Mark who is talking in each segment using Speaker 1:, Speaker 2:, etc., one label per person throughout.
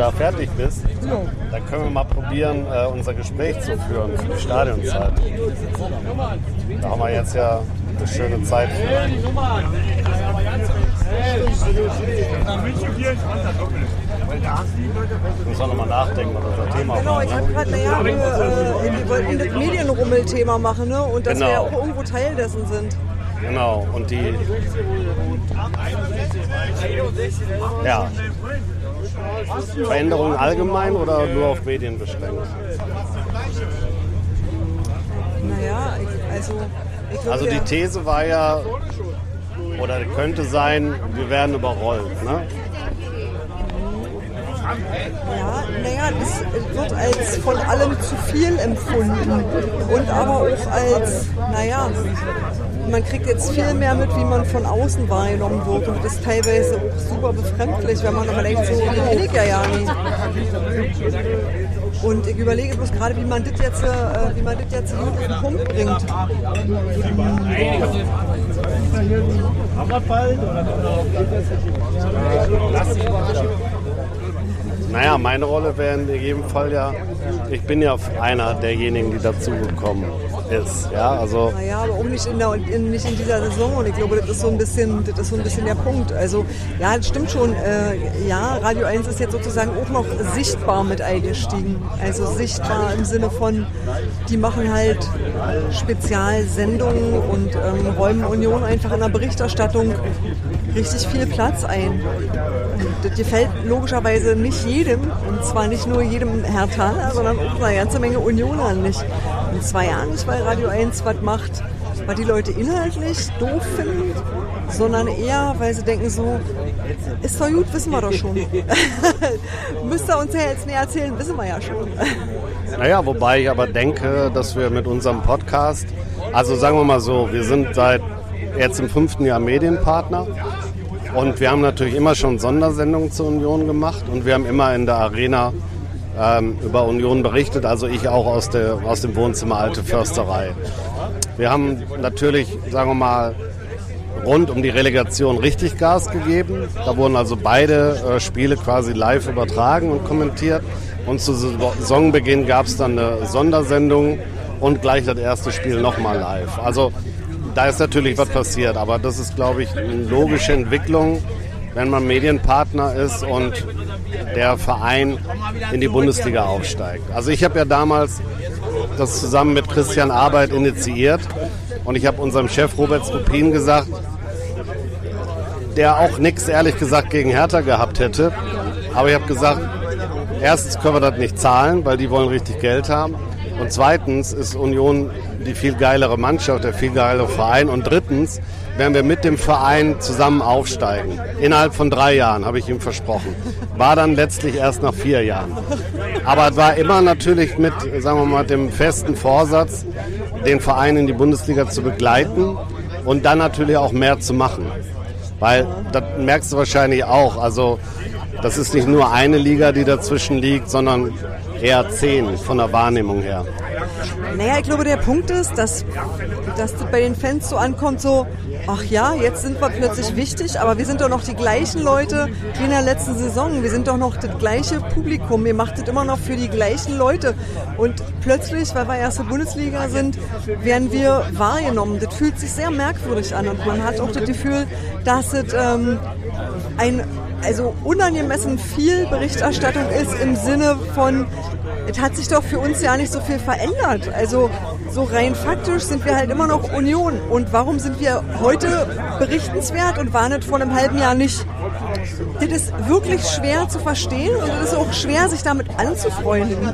Speaker 1: Wenn du da fertig bist, dann können wir mal probieren, äh, unser Gespräch zu führen für die Stadionzeit. Da haben wir jetzt ja eine schöne Zeit. Muss man nochmal nachdenken, was unser Thema
Speaker 2: Genau,
Speaker 1: war.
Speaker 2: ich habe
Speaker 1: Ne?
Speaker 2: gerade, naja, wir, äh, wir wollten das Medienrummel-Thema machen, ne? Und dass wir ja
Speaker 1: Genau.
Speaker 2: auch irgendwo Teil dessen sind.
Speaker 1: Genau, und die. Ja. Veränderungen allgemein oder nur auf Medien beschränkt?
Speaker 2: Naja, also. Glaube,
Speaker 1: Also die These war ja, oder könnte sein, wir werden überrollt. Ne?
Speaker 2: Ja, naja, es wird als von allem zu viel empfunden. Und aber auch als, naja, man kriegt jetzt viel mehr mit, wie man von außen wahrgenommen wird. Und das ist teilweise auch super befremdlich, wenn man aber denkt, so will ich ja ja nicht. Und ich überlege bloß gerade, wie man das jetzt, äh, wie man das jetzt gut auf den Punkt bringt.
Speaker 1: Naja, meine Rolle wäre in jedem Fall ja, ich bin ja einer derjenigen, die dazugekommen ist. Ja, also
Speaker 2: Naja, aber auch nicht in, der, in, nicht in dieser Saison und ich glaube, das ist so ein bisschen, das ist so ein bisschen der Punkt. Also ja, das stimmt schon. Äh, ja, Radio 1 ist jetzt sozusagen auch noch sichtbar mit eingestiegen. Also sichtbar im Sinne von, die machen halt Spezialsendungen und ähm, räumen Union einfach in der Berichterstattung richtig viel Platz ein. Das gefällt logischerweise nicht jedem, und zwar nicht nur jedem Herthaner, sondern auch einer ganzen Menge Unionern nicht. Und zwar ja nicht, weil Radio 1 was macht, was die Leute inhaltlich doof finden, sondern eher, weil sie denken so, ist doch gut, wissen wir doch schon. Müsst ihr uns ja jetzt näher erzählen, wissen wir ja schon.
Speaker 1: Naja, wobei ich aber denke, dass wir mit unserem Podcast, also sagen wir mal so, wir sind seit jetzt im fünften Jahr Medienpartner und wir haben natürlich immer schon Sondersendungen zur Union gemacht und wir haben immer in der Arena ähm, über Union berichtet, also ich auch aus, der, aus dem Wohnzimmer Alte Försterei. Wir haben natürlich, sagen wir mal, rund um die Relegation richtig Gas gegeben. Da wurden also beide äh, Spiele quasi live übertragen und kommentiert. Und zu Saisonbeginn gab es dann eine Sondersendung und gleich das erste Spiel nochmal live. Also da ist natürlich was passiert, aber das ist, glaube ich, eine logische Entwicklung, wenn man Medienpartner ist und der Verein in die Bundesliga aufsteigt. Also ich habe ja damals das zusammen mit Christian Arbeit initiiert und ich habe unserem Chef Robert Skupin gesagt, der auch nichts ehrlich gesagt gegen Hertha gehabt hätte. Aber ich habe gesagt, erstens können wir das nicht zahlen, weil die wollen richtig Geld haben. Und zweitens ist Union die viel geilere Mannschaft, der viel geilere Verein. Und drittens werden wir mit dem Verein zusammen aufsteigen. Innerhalb von drei Jahren, habe ich ihm versprochen. War dann letztlich erst nach vier Jahren. Aber es war immer natürlich mit, sagen wir mal, dem festen Vorsatz, den Verein in die Bundesliga zu begleiten und dann natürlich auch mehr zu machen. Weil, das merkst du wahrscheinlich auch, also das ist nicht nur eine Liga, die dazwischen liegt, sondern eher zehn von der Wahrnehmung her.
Speaker 2: Naja, ich glaube, der Punkt ist, dass, dass das bei den Fans so ankommt, so, ach ja, jetzt sind wir plötzlich wichtig, aber wir sind doch noch die gleichen Leute wie in der letzten Saison. Wir sind doch noch das gleiche Publikum. Ihr macht das immer noch für die gleichen Leute. Und plötzlich, weil wir erste Bundesliga sind, werden wir wahrgenommen. Das fühlt sich sehr merkwürdig an und man hat auch das Gefühl, dass es ähm, ein also unangemessen viel Berichterstattung ist im Sinne von, es hat sich doch für uns ja nicht so viel verändert. Also so rein faktisch sind wir halt immer noch Union. Und warum sind wir heute berichtenswert und waren es vor einem halben Jahr nicht? Das ist wirklich schwer zu verstehen und es ist auch schwer, sich damit anzufreunden.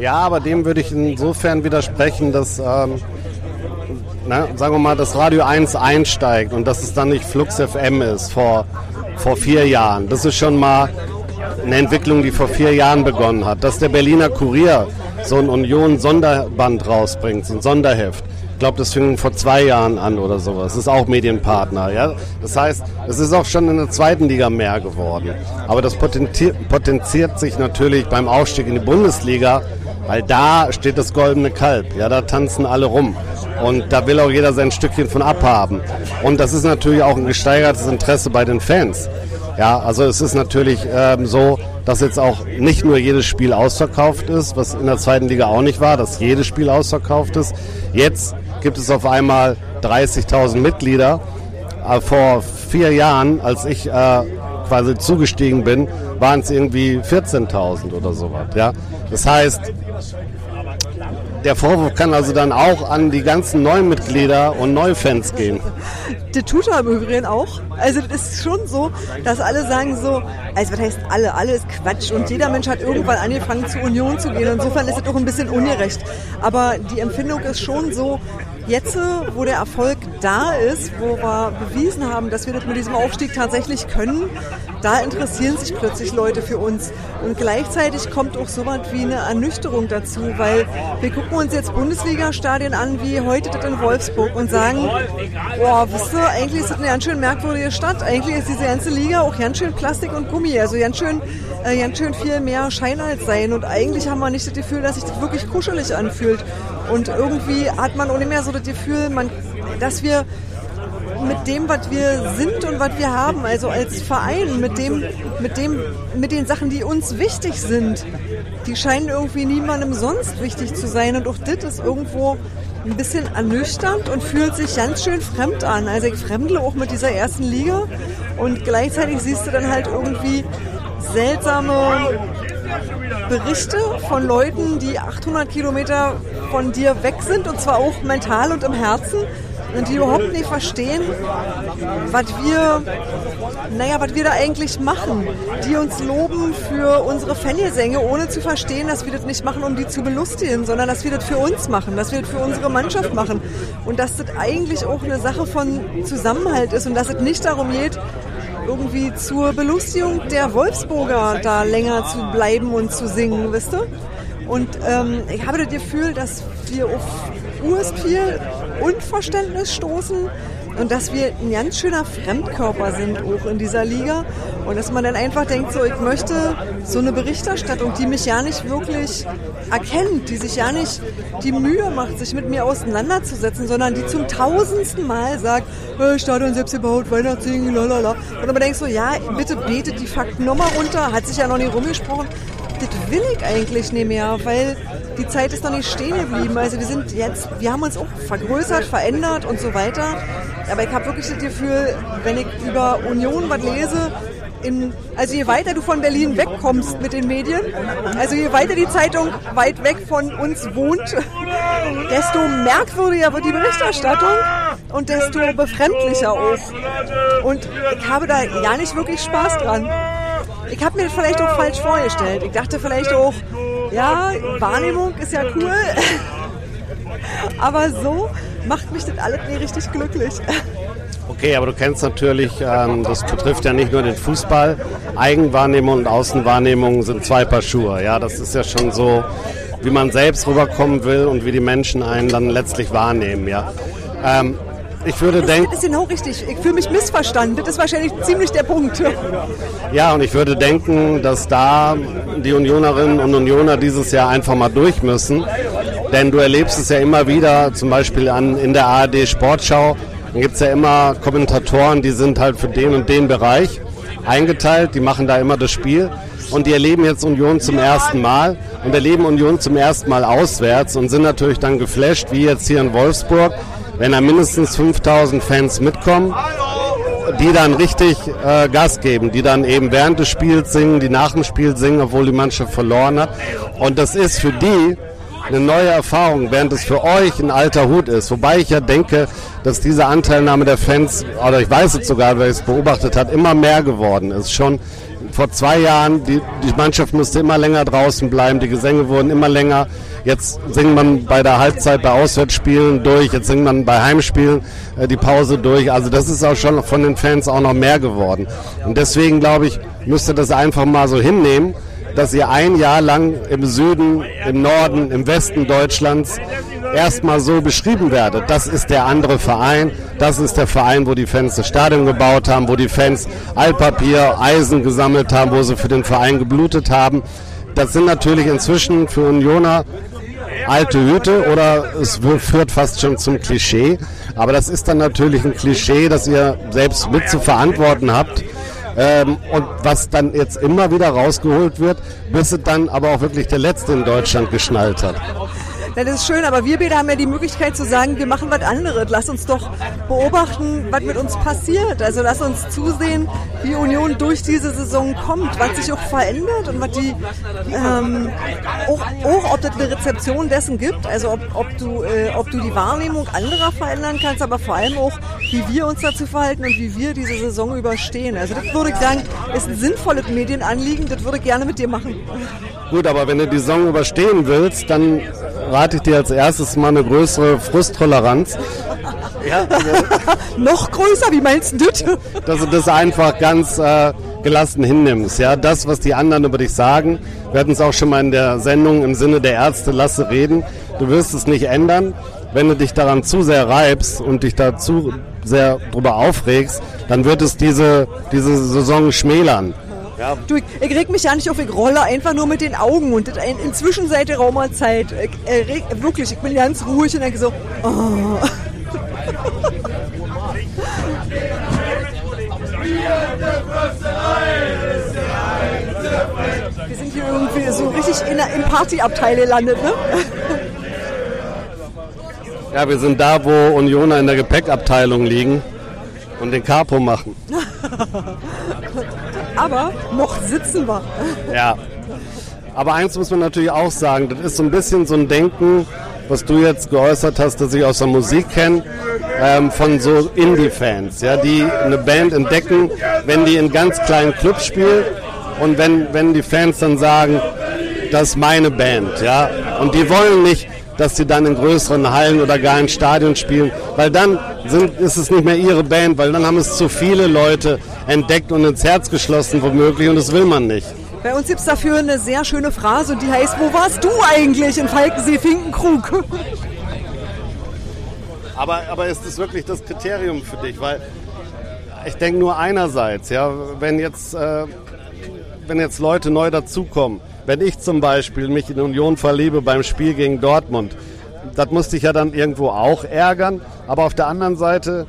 Speaker 1: Ja, aber dem würde ich insofern widersprechen, dass, ähm, na, sagen wir mal, das Radio 1 einsteigt und dass es dann nicht Flux FM ist vor, vor vier Jahren. Das ist schon mal eine Entwicklung, die vor vier Jahren begonnen hat. Dass der Berliner Kurier so ein Union-Sonderband rausbringt, so ein Sonderheft. Ich glaube, das fing vor zwei Jahren an oder sowas. Das ist auch Medienpartner. Ja? Das heißt, es ist auch schon in der zweiten Liga mehr geworden. Aber das potenziert, sich natürlich beim Aufstieg in die Bundesliga Weil da steht das goldene Kalb. Ja, da tanzen alle rum. Und da will auch jeder sein Stückchen von abhaben. Und das ist natürlich auch ein gesteigertes Interesse bei den Fans. Ja, also es ist natürlich ähm, so, dass jetzt auch nicht nur jedes Spiel ausverkauft ist, was in der zweiten Liga auch nicht war, dass jedes Spiel ausverkauft ist. Jetzt gibt es auf einmal 30.000 Mitglieder. Äh, vor vier Jahren, als ich äh, quasi zugestiegen bin, waren es irgendwie 14.000 oder sowas. Ja? Das heißt, der Vorwurf kann also dann auch an die ganzen neuen Mitglieder und Neufans gehen.
Speaker 2: Der tut er im Übrigen auch. Also das ist schon so, dass alle sagen so, also was heißt alle? Alle ist Quatsch und jeder Mensch hat irgendwann angefangen zur Union zu gehen. Insofern ist es doch ein bisschen ungerecht. Aber die Empfindung ist schon so, Jetzt, wo der Erfolg da ist, wo wir bewiesen haben, dass wir das mit diesem Aufstieg tatsächlich können, da interessieren sich plötzlich Leute für uns. Und gleichzeitig kommt auch so was wie eine Ernüchterung dazu, weil wir gucken uns jetzt Bundesliga-Stadien an, wie heute das in Wolfsburg und sagen, boah, wisst ihr, eigentlich ist das eine ganz schön merkwürdige Stadt. Eigentlich ist diese ganze Liga auch ganz schön Plastik und Gummi, also ganz schön, äh, ganz schön viel mehr Schein als sein. Und eigentlich haben wir nicht das Gefühl, dass sich das wirklich kuschelig anfühlt. Und irgendwie hat man nicht mehr so das Gefühl, man, dass wir mit dem, was wir sind und was wir haben, also als Verein, mit dem, mit dem, mit den Sachen, die uns wichtig sind, die scheinen irgendwie niemandem sonst wichtig zu sein. Und auch das ist irgendwo ein bisschen ernüchternd und fühlt sich ganz schön fremd an. Also ich fremdle auch mit dieser ersten Liga und gleichzeitig siehst du dann halt irgendwie seltsame Berichte von Leuten, die 800 Kilometer von dir weg sind und zwar auch mental und im Herzen und die überhaupt nicht verstehen, was wir, naja, was wir da eigentlich machen. Die uns loben für unsere Fangesänge, ohne zu verstehen, dass wir das nicht machen, um die zu belustigen, sondern dass wir das für uns machen, dass wir das für unsere Mannschaft machen. Und dass das eigentlich auch eine Sache von Zusammenhalt ist und dass es nicht darum geht, irgendwie zur Belustigung der Wolfsburger da länger zu bleiben und zu singen, wisst ihr? Und ähm, ich habe das Gefühl, dass wir auf urs viel Unverständnis stoßen und dass wir ein ganz schöner Fremdkörper sind auch in dieser Liga und dass man dann einfach denkt, so ich möchte so eine Berichterstattung, die mich ja nicht wirklich erkennt, die sich ja nicht die Mühe macht, sich mit mir auseinanderzusetzen, sondern die zum tausendsten Mal sagt, hey, Stadion selbst gebaut, Weihnachtssingen, lalala. Und man denkt so, ja, bitte betet die Fakten nochmal runter, hat sich ja noch nie rumgesprochen. Das will ich eigentlich nicht mehr, weil die Zeit ist noch nicht stehen geblieben. Also wir sind jetzt, wir haben uns auch vergrößert, verändert und so weiter. Aber ich habe wirklich das Gefühl, wenn ich über Union was lese, in, also je weiter du von Berlin wegkommst mit den Medien, also je weiter die Zeitung weit weg von uns wohnt, desto merkwürdiger wird die Berichterstattung und desto befremdlicher auch. Und ich habe da ja nicht wirklich Spaß dran. Ich habe mir das vielleicht auch falsch vorgestellt. Ich dachte vielleicht auch, ja, Wahrnehmung ist ja cool, aber so macht mich das alles nicht richtig glücklich.
Speaker 1: Okay, aber du kennst natürlich, ähm, das betrifft ja nicht nur den Fußball. Eigenwahrnehmung und Außenwahrnehmung sind zwei Paar Schuhe. Ja, das ist ja schon so, wie man selbst rüberkommen will und wie die Menschen einen dann letztlich wahrnehmen. Ja. Ähm, ich würde denken.
Speaker 2: Das ist genau richtig. Ich fühle mich missverstanden. Das ist wahrscheinlich ziemlich der Punkt.
Speaker 1: Ja, und ich würde denken, dass da die Unionerinnen und Unioner dieses Jahr einfach mal durch müssen. Denn du erlebst es ja immer wieder, zum Beispiel an, in der ARD Sportschau, dann gibt es ja immer Kommentatoren, die sind halt für den und den Bereich eingeteilt, die machen da immer das Spiel und die erleben jetzt Union zum ersten Mal und erleben Union zum ersten Mal auswärts und sind natürlich dann geflasht, wie jetzt hier in Wolfsburg, wenn da mindestens 5000 Fans mitkommen, die dann richtig äh, Gas geben, die dann eben während des Spiels singen, die nach dem Spiel singen, obwohl die Mannschaft verloren hat. Und das ist für die eine neue Erfahrung, während es für euch ein alter Hut ist. Wobei ich ja denke, dass diese Anteilnahme der Fans, oder ich weiß es sogar, wer es beobachtet hat, immer mehr geworden ist. Schon vor zwei Jahren, die, die Mannschaft musste immer länger draußen bleiben, die Gesänge wurden immer länger. Jetzt singt man bei der Halbzeit bei Auswärtsspielen durch, jetzt singt man bei Heimspielen äh, die Pause durch. Also das ist auch schon von den Fans auch noch mehr geworden. Und deswegen glaube ich, müsst ihr das einfach mal so hinnehmen dass ihr ein Jahr lang im Süden, im Norden, im Westen Deutschlands erstmal so beschrieben werdet. Das ist der andere Verein, das ist der Verein, wo die Fans das Stadion gebaut haben, wo die Fans Altpapier, Eisen gesammelt haben, wo sie für den Verein geblutet haben. das sind natürlich inzwischen für Unioner alte Hüte oder es führt fast schon zum Klischee. Aber das ist dann natürlich ein Klischee, das ihr selbst mit zu verantworten habt. Ähm, und was dann jetzt immer wieder rausgeholt wird, bis es dann aber auch wirklich der Letzte in Deutschland geschnallt hat.
Speaker 2: Das ist schön, aber wir beide haben ja die Möglichkeit zu sagen, wir machen was anderes. Lass uns doch beobachten, was mit uns passiert. Also lass uns zusehen, wie Union durch diese Saison kommt, was sich auch verändert und was die ähm, auch, auch, ob das eine Rezeption dessen gibt, also ob, ob, du, äh, ob du die Wahrnehmung anderer verändern kannst, aber vor allem auch, wie wir uns dazu verhalten und wie wir diese Saison überstehen. Also das würde ich sagen, ist ein sinnvolles Medienanliegen, das würde ich gerne mit dir machen.
Speaker 1: Gut, aber wenn du die Saison überstehen willst, dann rate ich dir als erstes mal eine größere Frusttoleranz.
Speaker 2: Ja, Noch größer, wie meinst du das?
Speaker 1: Dass du das einfach ganz äh, gelassen hinnimmst. Ja, das, was die anderen über dich sagen, wir hatten es auch schon mal in der Sendung im Sinne der Ärzte, lasse reden. Du wirst es nicht ändern. Wenn du dich daran zu sehr reibst und dich dazu sehr drüber aufregst, dann wird es diese, diese Saison schmälern.
Speaker 2: Ja. Du, ich, ich reg mich ja nicht auf, ich rolle einfach nur mit den Augen und inzwischen seit der Raumerzeit, ich, ich, wirklich, ich bin ganz ruhig und denke so, oh. Wir sind hier irgendwie so richtig in, im Partyabteil gelandet, ne?
Speaker 1: Ja, wir sind da, wo Unioner in der Gepäckabteilung liegen und den Capo machen.
Speaker 2: aber noch sitzen wir.
Speaker 1: Ja. Aber eins muss man natürlich auch sagen, das ist so ein bisschen so ein Denken, was du jetzt geäußert hast, das ich aus der Musik kenne, ähm, von so Indie-Fans, ja, die eine Band entdecken, wenn die in ganz kleinen Clubs spielt und wenn, wenn die Fans dann sagen, das ist meine Band, ja, und die wollen nicht, dass sie dann in größeren Hallen oder gar in Stadien spielen, weil dann sind, ist es nicht mehr ihre Band, weil dann haben es zu viele Leute entdeckt und ins Herz geschlossen womöglich und das will man nicht.
Speaker 2: Bei uns gibt es dafür eine sehr schöne Phrase und die heißt, wo warst du eigentlich in Falkensee-Finkenkrug?
Speaker 1: Aber, aber ist das wirklich das Kriterium für dich? Weil ich denke nur einerseits, ja, wenn jetzt, äh, wenn jetzt Leute neu dazukommen, wenn ich zum Beispiel mich in Union verliebe beim Spiel gegen Dortmund, das musste ich ja dann irgendwo auch ärgern. Aber auf der anderen Seite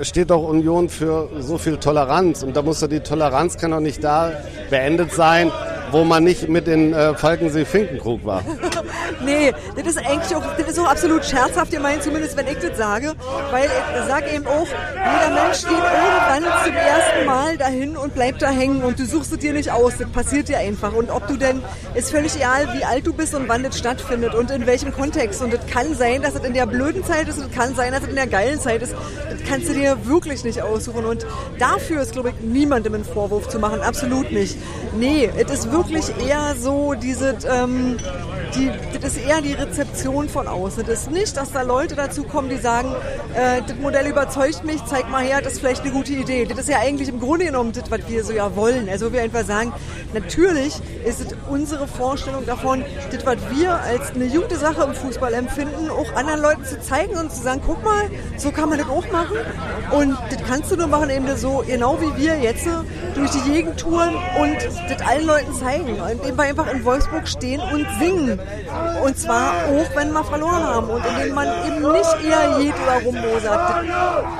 Speaker 1: steht doch Union für so viel Toleranz. Und da muss ja die Toleranz kann doch nicht da beendet sein, wo man nicht mit in äh, Falkensee-Finkenkrug war.
Speaker 2: nee, das ist eigentlich auch, das ist auch absolut scherzhaft gemeint, zumindest wenn ich das sage. Weil ich sage eben auch, jeder Mensch geht irgendwann zum ersten Mal dahin und bleibt da hängen und du suchst es dir nicht aus. Das passiert dir einfach. Und ob du denn, ist völlig egal, wie alt du bist und wann das stattfindet und in welchem Kontext. Und es kann sein, dass es in der blöden Zeit ist, es kann sein, dass es in der geilen Zeit ist. Das kannst du dir wirklich nicht aussuchen. Und dafür ist, glaube ich, niemandem einen Vorwurf zu machen. Absolut nicht. Nee, es ist wirklich eher so diese, ähm, die, das ist eher die Rezeption von außen. Das ist nicht, dass da Leute dazu kommen, die sagen, äh, das Modell überzeugt mich, zeig mal her, das ist vielleicht eine gute Idee. Das ist ja eigentlich im Grunde genommen das, was wir so ja wollen. Also wir einfach sagen, natürlich ist es unsere Vorstellung davon, das, was wir als eine gute Sache im Fußball empfinden, auch anderen Leuten zu zeigen und zu sagen, guck mal, so kann man das auch machen. Und das kannst du nur machen, eben so genau wie wir jetzt durch die Gegend touren und das allen Leuten zeigen. Und eben einfach in Wolfsburg stehen und singen. Und zwar auch, wenn wir verloren haben und indem man eben nicht eher jed oder rummosert.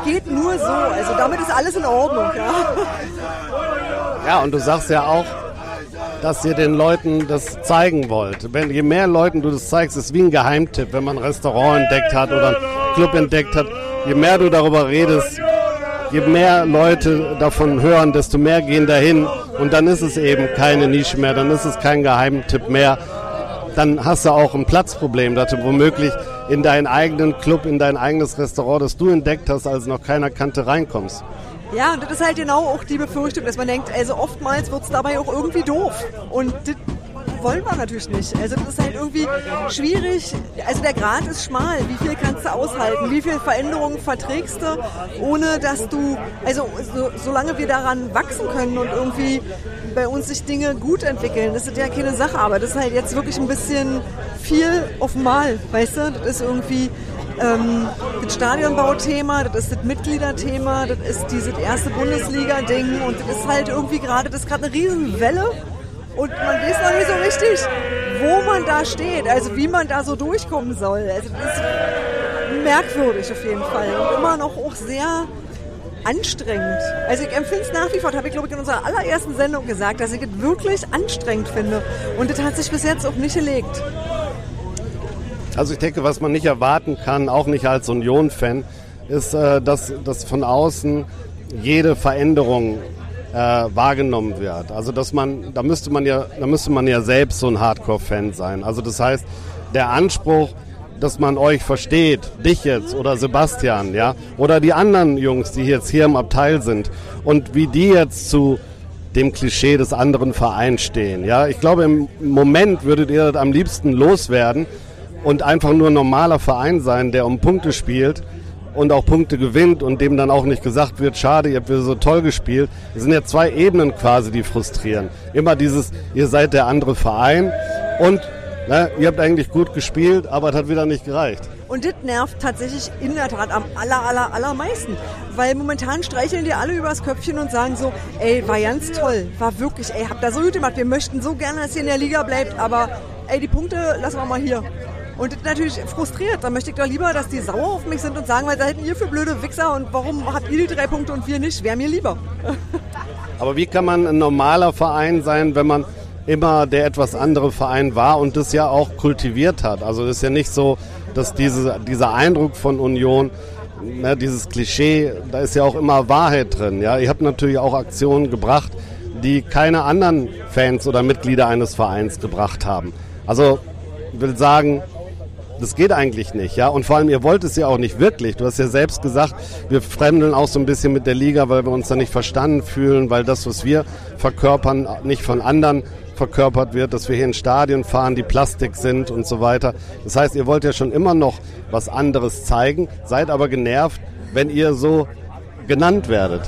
Speaker 2: Geht nur so. Also damit ist alles in Ordnung. Ja,
Speaker 1: ja und du sagst ja auch, dass ihr den Leuten das zeigen wollt. Wenn, je mehr Leuten du das zeigst, ist wie ein Geheimtipp, wenn man ein Restaurant entdeckt hat oder einen Club entdeckt hat. Je mehr du darüber redest, je mehr Leute davon hören, desto mehr gehen dahin. Und dann ist es eben keine Nische mehr, dann ist es kein Geheimtipp mehr, dann hast du auch ein Platzproblem, dass du womöglich in deinen eigenen Club, in dein eigenes Restaurant, das du entdeckt hast, als noch keiner kannte, reinkommst.
Speaker 2: Ja, und das ist halt genau auch die Befürchtung, dass man denkt, also oftmals wird es dabei auch irgendwie doof. Und das wollen wir natürlich nicht. Also das ist halt irgendwie schwierig. Also der Grad ist schmal. Wie viel kannst du aushalten? Wie viel Veränderungen verträgst du, ohne dass du, also so, solange wir daran wachsen können und irgendwie bei uns sich Dinge gut entwickeln, das ist ja keine Sache, aber das ist halt jetzt wirklich ein bisschen viel auf Mal, weißt du? Das ist irgendwie ähm, das Stadionbauthema, das ist das Mitgliederthema, das ist dieses erste Bundesliga-Ding und das ist halt irgendwie gerade, das ist gerade eine Riesenwelle und man weiß noch nicht so richtig, wo man da steht, also wie man da so durchkommen soll. Also das ist merkwürdig auf jeden Fall und immer noch auch sehr anstrengend. Also ich empfinde es nach wie vor, habe ich glaube ich in unserer allerersten Sendung gesagt, dass ich es wirklich anstrengend finde. Und das hat sich bis jetzt auch nicht gelegt.
Speaker 1: Also ich denke, was man nicht erwarten kann, auch nicht als Union-Fan, ist, äh, dass, dass von außen jede Veränderung äh, wahrgenommen wird. Also dass man, da müsste man ja, da müsste man ja selbst so ein Hardcore-Fan sein. Also das heißt, der Anspruch, dass man euch versteht, dich jetzt oder Sebastian, ja, oder die anderen Jungs, die jetzt hier im Abteil sind und wie die jetzt zu dem Klischee des anderen Vereins stehen. Ja, ich glaube, im Moment würdet ihr das am liebsten loswerden und einfach nur ein normaler Verein sein, der um Punkte spielt und auch Punkte gewinnt und dem dann auch nicht gesagt wird, schade, ihr habt wieder so toll gespielt. Es sind ja zwei Ebenen quasi, die frustrieren. Immer dieses, ihr seid der andere Verein und Ne, ihr habt eigentlich gut gespielt, aber es hat wieder nicht gereicht.
Speaker 2: Und das nervt tatsächlich in der Tat am aller, aller, allermeisten. Weil momentan streicheln die alle übers Köpfchen und sagen so, ey, war ganz toll, war wirklich, ey, habt da so gut gemacht, wir möchten so gerne, dass ihr in der Liga bleibt, aber ey, die Punkte lassen wir mal hier. Und das natürlich frustriert. Da möchte ich doch lieber, dass die sauer auf mich sind und sagen, was seid ihr für blöde Wichser und warum habt ihr die drei Punkte und wir nicht? Wäre mir lieber.
Speaker 1: Aber wie kann man ein normaler Verein sein, wenn man immer der etwas andere Verein war und das ja auch kultiviert hat. Also es ist ja nicht so, dass diese, dieser Eindruck von Union, ne, dieses Klischee, da ist ja auch immer Wahrheit drin. Ja? Ihr habt natürlich auch Aktionen gebracht, die keine anderen Fans oder Mitglieder eines Vereins gebracht haben. Also ich will sagen, das geht eigentlich nicht, ja. Und vor allem, ihr wollt es ja auch nicht wirklich. Du hast ja selbst gesagt, wir fremdeln auch so ein bisschen mit der Liga, weil wir uns da nicht verstanden fühlen, weil das, was wir verkörpern, nicht von anderen verkörpert wird, dass wir hier in Stadien fahren, die Plastik sind und so weiter. Das heißt, ihr wollt ja schon immer noch was anderes zeigen, seid aber genervt, wenn ihr so genannt werdet.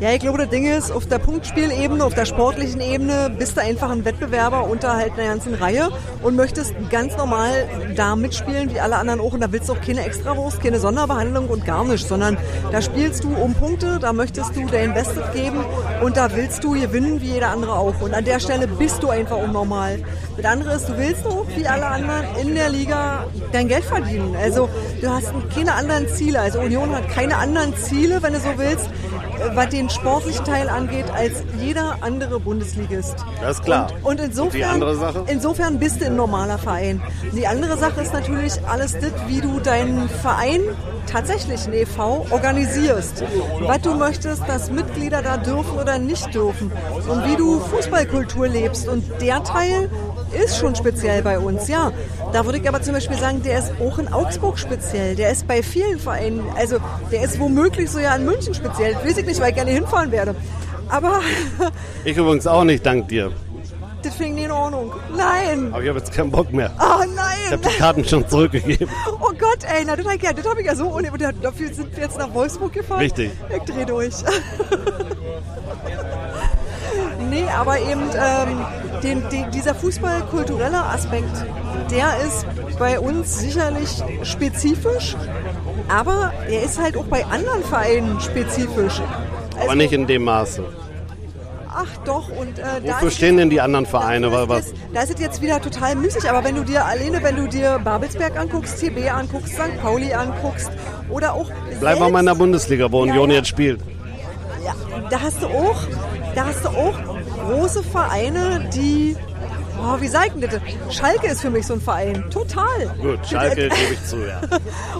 Speaker 2: Ja, ich glaube, das Ding ist, auf der Punktspielebene, auf der sportlichen Ebene bist du einfach ein Wettbewerber unter halt einer ganzen Reihe und möchtest ganz normal da mitspielen, wie alle anderen auch. Und da willst du auch keine Extrawurst, keine Sonderbehandlung und gar nichts, sondern da spielst du um Punkte, da möchtest du dein Bestes geben und da willst du gewinnen, wie jeder andere auch. Und an der Stelle bist du einfach unnormal. Das andere ist, du willst auch, wie alle anderen, in der Liga dein Geld verdienen. Also du hast keine anderen Ziele. Also Union hat keine anderen Ziele, wenn du so willst, was den sportlichen Teil angeht, als jeder andere Bundesligist.
Speaker 1: Das ist klar.
Speaker 2: Und, und insofern,
Speaker 1: und
Speaker 2: insofern bist du ein normaler Verein. Die andere Sache ist natürlich alles das, wie du deinen Verein tatsächlich ein e.V. organisierst. Was du möchtest, dass Mitglieder da dürfen oder nicht dürfen. Und wie du Fußballkultur lebst. Und der Teil ist schon speziell bei uns, ja. Da würde ich aber zum Beispiel sagen, der ist auch in Augsburg speziell. Der ist bei vielen Vereinen, also der ist womöglich so ja in München speziell. Weiß ich nicht, weil ich gerne hinfahren werde. Aber.
Speaker 1: ich übrigens auch nicht, dank dir.
Speaker 2: Das fing nie in Ordnung. Nein.
Speaker 1: Aber ich habe jetzt keinen Bock mehr.
Speaker 2: Oh nein.
Speaker 1: Ich habe die Karten schon zurückgegeben.
Speaker 2: Oh Gott, ey, na, das habe ich, ja, hab ich ja so. Und dafür sind wir jetzt nach Wolfsburg gefahren.
Speaker 1: Richtig.
Speaker 2: Ich dreh durch. nee, aber eben ähm, den, den, dieser fußballkulturelle Aspekt, der ist bei uns sicherlich spezifisch, aber er ist halt auch bei anderen Vereinen spezifisch.
Speaker 1: Also, aber nicht in dem Maße.
Speaker 2: Ach doch, und äh,
Speaker 1: Wofür stehen denn die anderen Vereine?
Speaker 2: Da,
Speaker 1: was?
Speaker 2: da ist es jetzt wieder total müßig, aber wenn du dir alleine, wenn du dir Babelsberg anguckst, TB anguckst, St. Pauli anguckst oder auch.
Speaker 1: Bleiben wir mal in der Bundesliga, wo ja, Union jetzt spielt.
Speaker 2: Ja, da hast du auch, da hast du auch große Vereine, die Oh, wie sag ich das? Schalke ist für mich so ein Verein. Total.
Speaker 1: Gut, Schalke gebe ich zu, ja.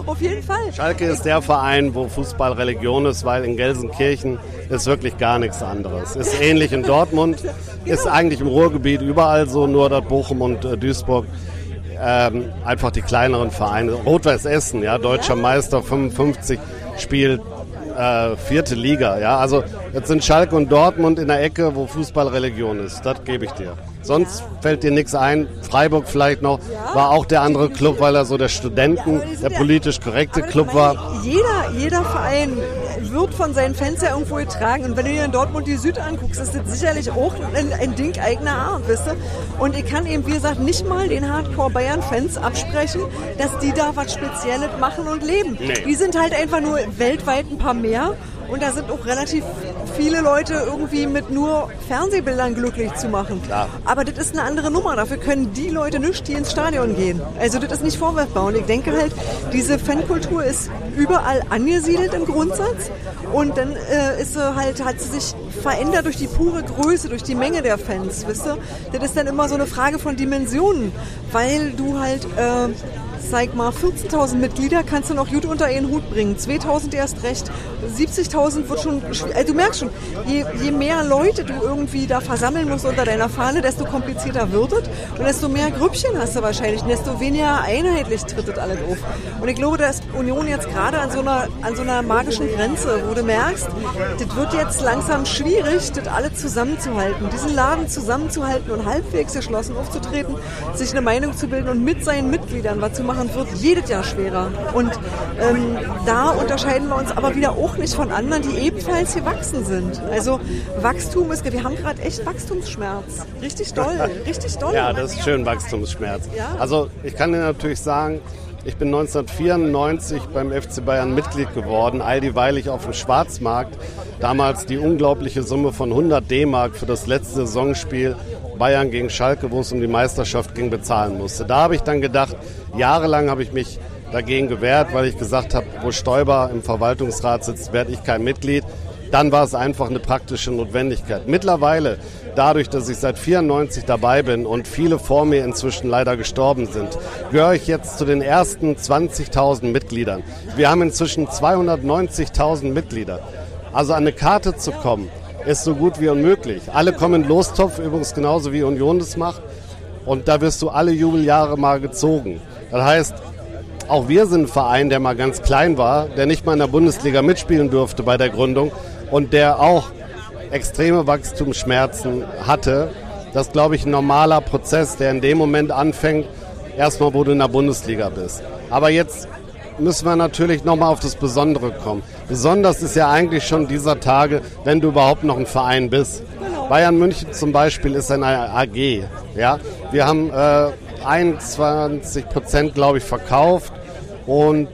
Speaker 2: Auf jeden Fall.
Speaker 1: Schalke ist der Verein, wo Fußball Religion ist, weil in Gelsenkirchen ist wirklich gar nichts anderes. Ist ähnlich in Dortmund, genau. ist eigentlich im Ruhrgebiet überall so, nur dort Bochum und äh, Duisburg. Ähm, einfach die kleineren Vereine. Rot-Weiß Essen, ja, deutscher ja. Meister 55, spielt äh, vierte Liga. Ja, also jetzt sind Schalke und Dortmund in der Ecke, wo Fußball Religion ist. Das gebe ich dir. Sonst fällt dir nichts ein. Freiburg vielleicht noch, war auch der andere Club, weil er so der Studenten, der politisch korrekte Club war.
Speaker 2: Jeder, jeder Verein wird von seinen Fans ja irgendwo getragen. Und wenn du dir in Dortmund die Süd anguckst, ist das sicherlich auch ein, ein Ding eigener Art, wisst ihr? Und ich kann eben, wie gesagt, nicht mal den Hardcore-Bayern-Fans absprechen, dass die da was Spezielles machen und leben. Nee. Die sind halt einfach nur weltweit ein paar mehr Und da sind auch relativ viele Leute irgendwie mit nur Fernsehbildern glücklich zu machen.
Speaker 1: Klar.
Speaker 2: Aber das ist eine andere Nummer. Dafür können die Leute nicht, die ins Stadion gehen. Also das ist nicht vorwerfbar. Und ich denke halt, diese Fankultur ist überall angesiedelt im Grundsatz. Und dann äh, ist sie halt, hat sie sich verändert durch die pure Größe, durch die Menge der Fans, wisst ihr? Das ist dann immer so eine Frage von Dimensionen, weil du halt, äh, sag mal, 14.000 Mitglieder kannst du noch gut unter ihren Hut bringen, 2.000 erst recht, 70.000 wird schon, also du merkst schon, je, je mehr Leute du irgendwie da versammeln musst unter deiner Fahne, desto komplizierter wird es und desto mehr Grüppchen hast du wahrscheinlich und desto weniger einheitlich tritt das alles auf. Und ich glaube, dass Union jetzt gerade an so einer, an so einer magischen Grenze, wo du merkst, das wird jetzt langsam schwierig, das alle zusammenzuhalten, diesen Laden zusammenzuhalten und halbwegs geschlossen aufzutreten, sich eine Meinung zu bilden und mit seinen Mitgliedern was zu machen, wird jedes Jahr schwerer. Und ähm, da unterscheiden wir uns aber wieder auch nicht von anderen, die ebenfalls gewachsen sind. Also Wachstum ist, wir haben gerade echt Wachstumsschmerz. Richtig doll, richtig doll.
Speaker 1: Ja, das ist schön Wachstumsschmerz.
Speaker 2: Ja.
Speaker 1: Also ich kann dir natürlich sagen, ich bin 1994 beim FC Bayern Mitglied geworden, all dieweil ich auf dem Schwarzmarkt damals die unglaubliche Summe von 100 D-Mark für das letzte Saisonspiel Bayern gegen Schalke, wo es um die Meisterschaft ging, bezahlen musste. Da habe ich dann gedacht, jahrelang habe ich mich dagegen gewehrt, weil ich gesagt habe, wo Stoiber im Verwaltungsrat sitzt, werde ich kein Mitglied. Dann war es einfach eine praktische Notwendigkeit. Mittlerweile, dadurch, dass ich seit 94 dabei bin und viele vor mir inzwischen leider gestorben sind, gehöre ich jetzt zu den ersten 20.000 Mitgliedern. Wir haben inzwischen 290.000 Mitglieder. Also an eine Karte zu kommen, ist so gut wie unmöglich. Alle kommen in Lostopf, übrigens genauso wie Union das macht. Und da wirst du alle Jubeljahre mal gezogen. Das heißt, auch wir sind ein Verein, der mal ganz klein war, der nicht mal in der Bundesliga mitspielen durfte bei der Gründung und der auch extreme Wachstumsschmerzen hatte. Das ist, glaube ich, ein normaler Prozess, der in dem Moment anfängt, erstmal, wo du in der Bundesliga bist. Aber jetzt müssen wir natürlich nochmal auf das Besondere kommen. Besonders ist ja eigentlich schon dieser Tage, wenn du überhaupt noch ein Verein bist. Bayern München zum Beispiel ist eine AG. Ja? Wir haben äh, 21 Prozent, glaube ich, verkauft und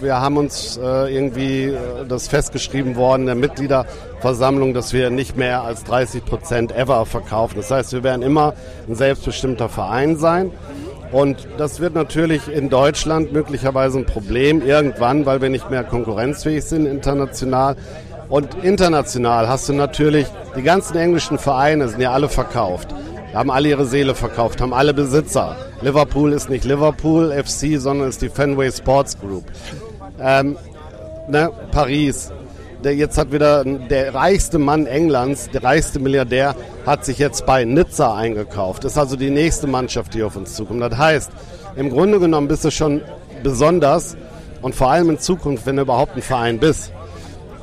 Speaker 1: wir haben uns äh, irgendwie äh, das festgeschrieben worden in der Mitgliederversammlung, dass wir nicht mehr als 30 Prozent ever verkaufen. Das heißt, wir werden immer ein selbstbestimmter Verein sein. Und das wird natürlich in Deutschland möglicherweise ein Problem irgendwann, weil wir nicht mehr konkurrenzfähig sind international. Und international hast du natürlich, die ganzen englischen Vereine sind ja alle verkauft, haben alle ihre Seele verkauft, haben alle Besitzer. Liverpool ist nicht Liverpool FC, sondern ist die Fenway Sports Group. Ähm, ne, Paris. Der jetzt hat wieder der reichste Mann Englands, der reichste Milliardär, hat sich jetzt bei Nizza eingekauft. Das ist also die nächste Mannschaft, die auf uns zukommt. Das heißt, im Grunde genommen bist du schon besonders und vor allem in Zukunft, wenn du überhaupt ein Verein bist.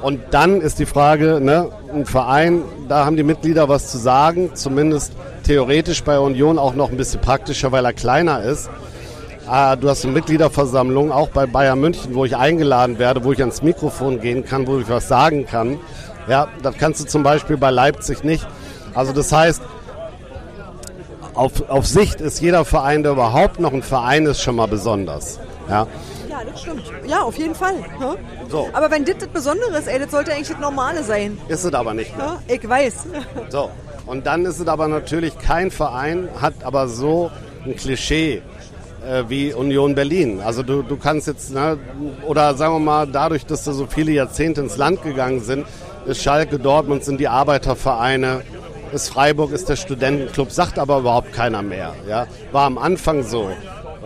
Speaker 1: Und dann ist die Frage, ne, ein Verein, da haben die Mitglieder was zu sagen, zumindest theoretisch bei Union auch noch ein bisschen praktischer, weil er kleiner ist. Ah, du hast eine Mitgliederversammlung, auch bei Bayern München, wo ich eingeladen werde, wo ich ans Mikrofon gehen kann, wo ich was sagen kann. Ja, das kannst du zum Beispiel bei Leipzig nicht. Also das heißt, auf, auf Sicht ist jeder Verein, der überhaupt noch ein Verein ist, schon mal besonders. Ja.
Speaker 2: Ja, das stimmt. Ja, auf jeden Fall. Ja?
Speaker 1: So.
Speaker 2: Aber wenn das das Besondere ist, ey, das sollte eigentlich das Normale sein.
Speaker 1: Ist es aber nicht.
Speaker 2: Ja? Ich weiß.
Speaker 1: So. Und dann ist es aber natürlich kein Verein, hat aber so ein Klischee äh, wie Union Berlin. Also du, du kannst jetzt, ne, oder sagen wir mal, dadurch, dass da so viele Jahrzehnte ins Land gegangen sind, ist Schalke, Dortmund sind die Arbeitervereine, ist Freiburg, ist der Studentenclub, sagt aber überhaupt keiner mehr. Ja? War am Anfang so.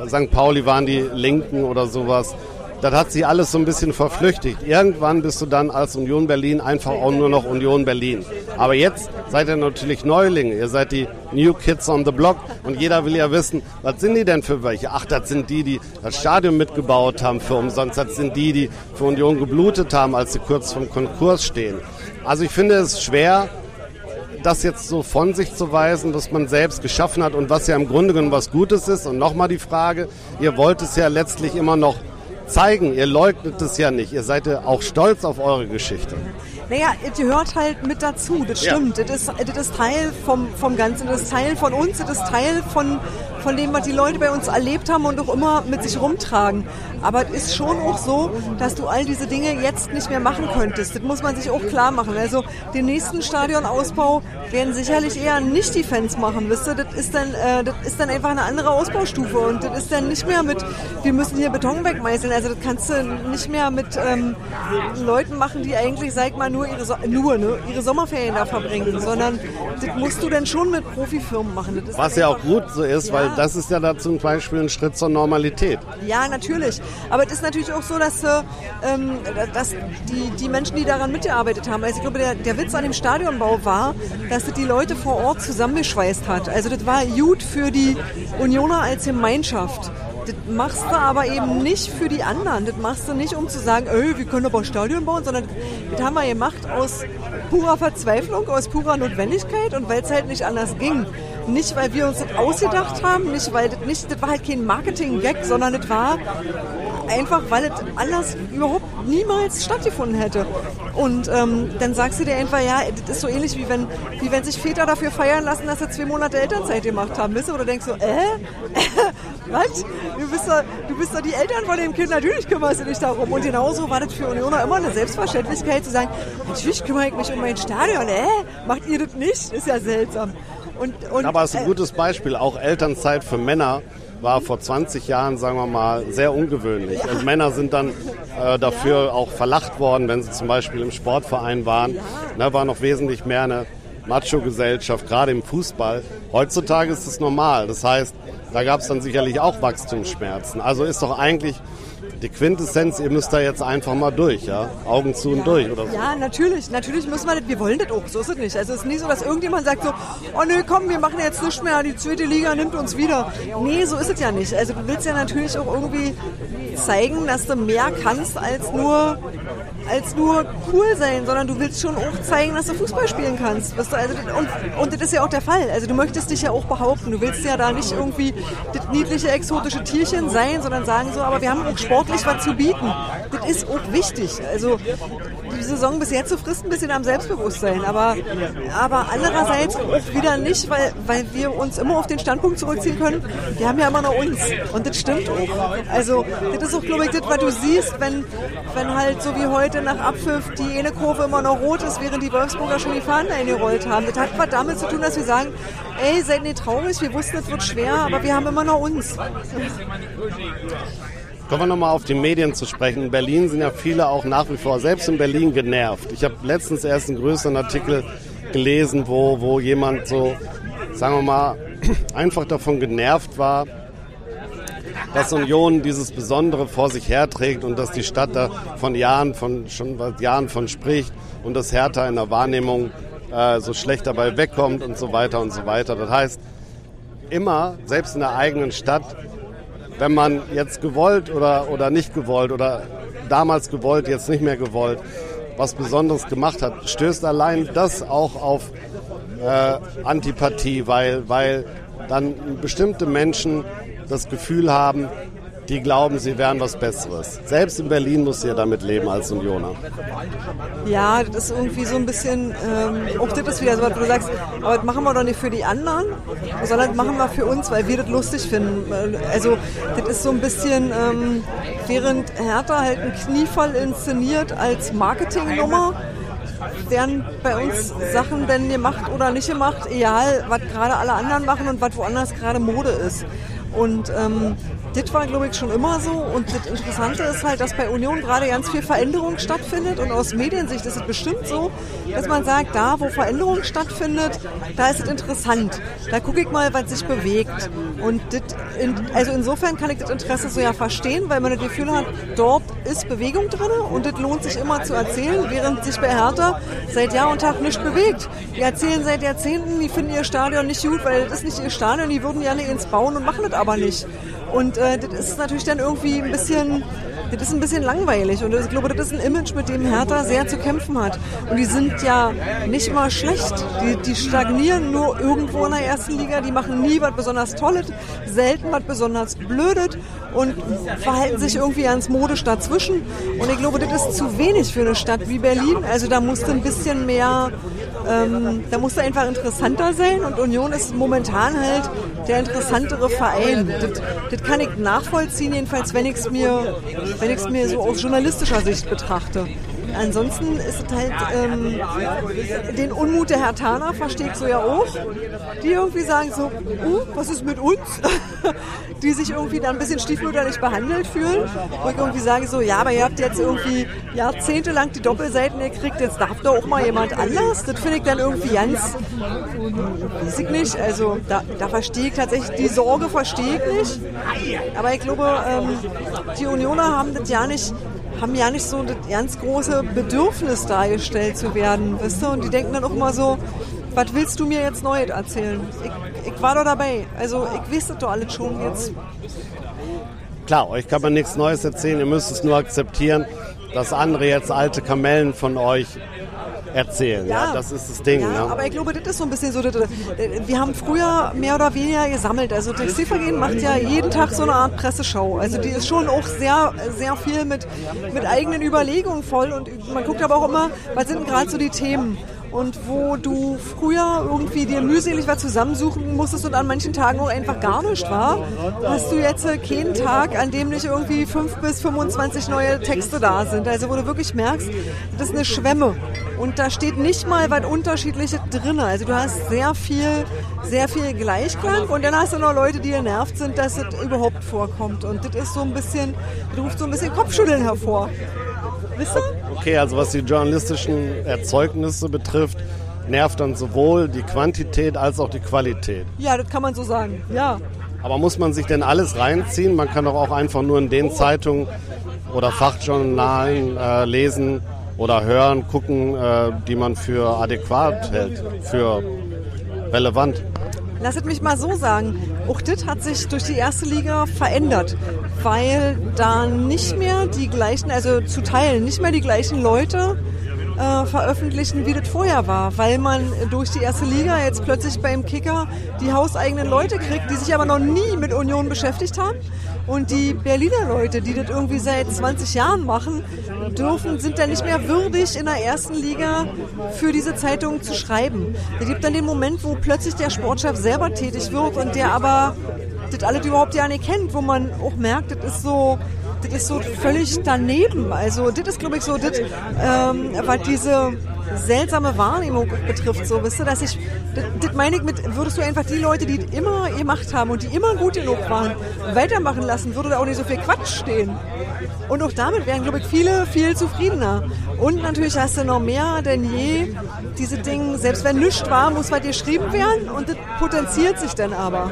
Speaker 1: St. Pauli waren die Linken oder sowas. Das hat sich alles so ein bisschen verflüchtigt. Irgendwann bist du dann als Union Berlin einfach auch nur noch Union Berlin. Aber jetzt seid ihr natürlich Neulinge. Ihr seid die New Kids on the Block. Und jeder will ja wissen, was sind die denn für welche? Ach, das sind die, die das Stadion mitgebaut haben für umsonst. Das sind die, die für Union geblutet haben, als sie kurz vom Konkurs stehen. Also ich finde es schwer, das jetzt so von sich zu weisen, was man selbst geschaffen hat und was ja im Grunde genommen was Gutes ist. Und nochmal die Frage, ihr wollt es ja letztlich immer noch zeigen, ihr leugnet es ja nicht, ihr seid ja auch stolz auf eure Geschichte.
Speaker 2: Naja, es gehört halt mit dazu, das
Speaker 1: Ja.
Speaker 2: stimmt. Das, ist, das ist Teil vom, vom Ganzen, das ist Teil von uns, das ist Teil von, von dem, was die Leute bei uns erlebt haben und auch immer mit sich rumtragen. Aber es ist schon auch so, dass du all diese Dinge jetzt nicht mehr machen könntest. Das muss man sich auch klar machen. Also den nächsten Stadionausbau werden sicherlich eher nicht die Fans machen, wisst ihr? Das ist dann, äh, das ist dann einfach eine andere Ausbaustufe und das ist dann nicht mehr mit, wir müssen hier Beton wegmeißeln. Also das kannst du nicht mehr mit ähm, Leuten machen, die eigentlich, sag mal, nur ihre, so nur, ne, ihre Sommerferien da verbringen, sondern das musst du dann schon mit Profifirmen machen.
Speaker 1: Was ja auch gut so ist, ja. weil das ist ja da zum Beispiel ein Schritt zur Normalität.
Speaker 2: Ja, natürlich. Aber es ist natürlich auch so, dass, äh, ähm, dass die, die Menschen, die daran mitgearbeitet haben, also ich glaube, der, der Witz an dem Stadionbau war, dass das die Leute vor Ort zusammengeschweißt hat. Also das war gut für die Unioner als Gemeinschaft. Das machst du aber eben nicht für die anderen. Das machst du nicht, um zu sagen, ey, wir können aber ein Stadion bauen, sondern das haben wir gemacht aus purer Verzweiflung, aus purer Notwendigkeit und weil es halt nicht anders ging. Nicht, weil wir uns das ausgedacht haben, nicht, weil das nicht, das war halt kein Marketing-Gag, sondern das war einfach, weil es anders überhaupt niemals stattgefunden hätte. Und ähm, dann sagst du dir einfach, ja, das ist so ähnlich wie wenn, wie wenn sich Väter dafür feiern lassen, dass sie zwei Monate Elternzeit gemacht haben, du? Oder denkst du, äh? Was? Du bist, doch, du bist doch die Eltern von dem Kind, natürlich kümmerst du dich darum. Und genauso war das für Unioner immer eine Selbstverständlichkeit zu sagen, natürlich kümmere ich mich um mein Stadion, äh? Macht ihr das nicht? Ist ja seltsam.
Speaker 1: Und, und, Aber es ist ein äh, gutes Beispiel, auch Elternzeit für Männer war vor 20 Jahren, sagen wir mal, sehr ungewöhnlich. Und Männer sind dann äh, dafür auch verlacht worden, wenn sie zum Beispiel im Sportverein waren. Ne, war noch wesentlich mehr eine Macho-Gesellschaft, gerade im Fußball. Heutzutage ist es normal. Das heißt, da gab es dann sicherlich auch Wachstumsschmerzen. Also ist doch eigentlich die Quintessenz, ihr müsst da jetzt einfach mal durch, ja? Augen zu und durch oder so.
Speaker 2: Ja, natürlich, natürlich müssen wir das, wir wollen das auch, so ist es nicht. Also es ist nicht so, dass irgendjemand sagt so, oh nee, komm, wir machen jetzt nichts mehr, die zweite Liga nimmt uns wieder. Nee, so ist es ja nicht. Also du willst ja natürlich auch irgendwie zeigen, dass du mehr kannst als nur als nur cool sein, sondern du willst schon auch zeigen, dass du Fußball spielen kannst. Weißt du? also, und, und das ist ja auch der Fall. Also du möchtest dich ja auch behaupten. Du willst ja da nicht irgendwie das niedliche, exotische Tierchen sein, sondern sagen so, aber wir haben auch sportlich was zu bieten. Das ist auch wichtig. Also die Saison bis jetzt so frisst ein bisschen am Selbstbewusstsein, aber, aber andererseits auch wieder nicht, weil, weil wir uns immer auf den Standpunkt zurückziehen können, wir haben ja immer noch uns. Und das stimmt auch. Also das ist auch, glaube ich, das, was du siehst, wenn, wenn halt so wie heute nach Abpfiff die eine Kurve immer noch rot ist, während die Wolfsburger schon die Fahnen eingerollt haben. Das hat was damit zu tun, dass wir sagen, ey, seid nicht traurig, wir wussten, es wird schwer, aber wir haben immer noch uns.
Speaker 1: Kommen wir nochmal auf die Medien zu sprechen. In Berlin sind ja viele auch nach wie vor, selbst in Berlin, genervt. Ich habe letztens erst einen größeren Artikel gelesen, wo, wo jemand so, sagen wir mal, einfach davon genervt war, dass Union dieses Besondere vor sich herträgt und dass die Stadt da von Jahren, von, schon seit Jahren von spricht und dass Hertha in der Wahrnehmung äh, so schlecht dabei wegkommt und so weiter und so weiter. Das heißt, immer, selbst in der eigenen Stadt, wenn man jetzt gewollt oder, oder nicht gewollt oder damals gewollt, jetzt nicht mehr gewollt, was Besonderes gemacht hat, stößt allein das auch auf äh, Antipathie, weil, weil dann bestimmte Menschen das Gefühl haben, die glauben, sie wären was Besseres. Selbst in Berlin muss ja damit leben als Unioner.
Speaker 2: Ja, das ist irgendwie so ein bisschen, ähm, auch das ist wieder so, was du sagst, aber das machen wir doch nicht für die anderen, sondern das machen wir für uns, weil wir das lustig finden. Also das ist so ein bisschen, ähm, während Hertha halt einen Kniefall inszeniert als Marketingnummer, werden bei uns Sachen denn gemacht oder nicht gemacht, egal was gerade alle anderen machen und was woanders gerade Mode ist. Und ähm, das war, glaube ich, schon immer so. Und das Interessante ist halt, dass bei Union gerade ganz viel Veränderung stattfindet. Und aus Mediensicht ist es bestimmt so, dass man sagt, da, wo Veränderung stattfindet, da ist es interessant. Da gucke ich mal, was sich bewegt. Und das, in, also insofern kann ich das Interesse so ja verstehen, weil man das Gefühl hat, dort ist Bewegung drin und das lohnt sich immer zu erzählen, während sich bei Hertha seit Jahr und Tag nicht bewegt. Die erzählen seit Jahrzehnten, die finden ihr Stadion nicht gut, weil das ist nicht ihr Stadion, die würden gerne ins bauen und machen das aber nicht. Und äh, das ist natürlich dann irgendwie ein bisschen das ist ein bisschen langweilig und ich glaube, das ist ein Image, mit dem Hertha sehr zu kämpfen hat. Und die sind ja nicht mal schlecht. Die, die stagnieren nur irgendwo in der ersten Liga, die machen nie was besonders Tolles, selten was besonders Blödes und verhalten sich irgendwie ganz modisch dazwischen. Und ich glaube, das ist zu wenig für eine Stadt wie Berlin. Also da musste ein bisschen mehr ähm, da musste einfach interessanter sein und Union ist momentan halt der interessantere Verein. Das, das kann ich nachvollziehen, jedenfalls wenn ich es mir, mir so aus journalistischer Sicht betrachte. Ansonsten ist es halt ähm, den Unmut der Herr Hertaner verstehe ich so ja auch, die irgendwie sagen so, uh, was ist mit uns? die sich irgendwie dann ein bisschen stiefmütterlich behandelt fühlen. Wo ich irgendwie sage so, ja, aber ihr habt jetzt irgendwie jahrzehntelang die Doppelseiten gekriegt, jetzt darf doch auch mal jemand anders. Das finde ich dann irgendwie ganz, weiß ich nicht, also da, da verstehe ich tatsächlich, die Sorge verstehe ich nicht. Aber ich glaube, ähm, die Unioner haben das ja nicht haben ja nicht so das ganz große Bedürfnis dargestellt zu werden, wisst ihr? Und die denken dann auch immer so, was willst du mir jetzt neu erzählen? Ich, ich war doch dabei. Also ich weiß das doch alles schon jetzt.
Speaker 1: Klar, euch kann man nichts Neues erzählen, ihr müsst es nur akzeptieren, dass andere jetzt alte Kamellen von euch erzählen. Ja, ja das ist das Ding. Ja,
Speaker 2: ne? Aber ich glaube, das ist so ein bisschen so, das, wir haben früher mehr oder weniger gesammelt. Also Textilvergehen macht ja jeden Tag so eine Art Presseschau. Also die ist schon auch sehr, sehr viel mit, mit eigenen Überlegungen voll und man guckt aber auch immer, was sind gerade so die Themen und wo du früher irgendwie dir mühselig was zusammensuchen musstest und an manchen Tagen auch einfach gar nicht war, hast du jetzt keinen Tag, an dem nicht irgendwie fünf bis 25 neue Texte da sind. Also wo du wirklich merkst, das ist eine Schwemme. Und da steht nicht mal was Unterschiedliches drin. Also du hast sehr viel, sehr viel Gleichklang und dann hast du noch Leute, die genervt sind, dass es überhaupt vorkommt. Und das ist so ein bisschen, das ruft so ein bisschen Kopfschütteln hervor.
Speaker 1: Wisst ihr? Okay, also was die journalistischen Erzeugnisse betrifft, nervt dann sowohl die Quantität als auch die Qualität.
Speaker 2: Ja, das kann man so sagen, ja.
Speaker 1: Aber muss man sich denn alles reinziehen? Man kann doch auch einfach nur in den Zeitungen oder Fachjournalen äh, lesen oder hören, gucken, äh, die man für adäquat hält, für relevant.
Speaker 2: Lasset mich mal so sagen, auch das hat sich durch die erste Liga verändert, weil da nicht mehr die gleichen, also zu teilen, nicht mehr die gleichen Leute äh, veröffentlichen, wie das vorher war, weil man durch die erste Liga jetzt plötzlich beim Kicker die hauseigenen Leute kriegt, die sich aber noch nie mit Union beschäftigt haben und die Berliner Leute, die das irgendwie seit 20 Jahren machen, dürfen, sind dann nicht mehr würdig, in der ersten Liga für diese Zeitung zu schreiben. Es gibt dann den Moment, wo plötzlich der Sportchef selber tätig wird und der aber das alles überhaupt ja nicht kennt, wo man auch merkt, das ist so, das ist so völlig daneben. Also das ist, glaube ich, so das, ähm, was diese seltsame Wahrnehmung betrifft, so, wisst ihr, dass ich, das, das meine ich mit, würdest du einfach die Leute, die immer gemacht haben und die immer gut genug waren, weitermachen lassen, würde da auch nicht so viel Quatsch stehen. Und auch damit wären, glaube ich, viele viel zufriedener. Und natürlich hast du noch mehr denn je diese Dinge, selbst wenn nichts war, muss was geschrieben werden und das potenziert sich dann aber.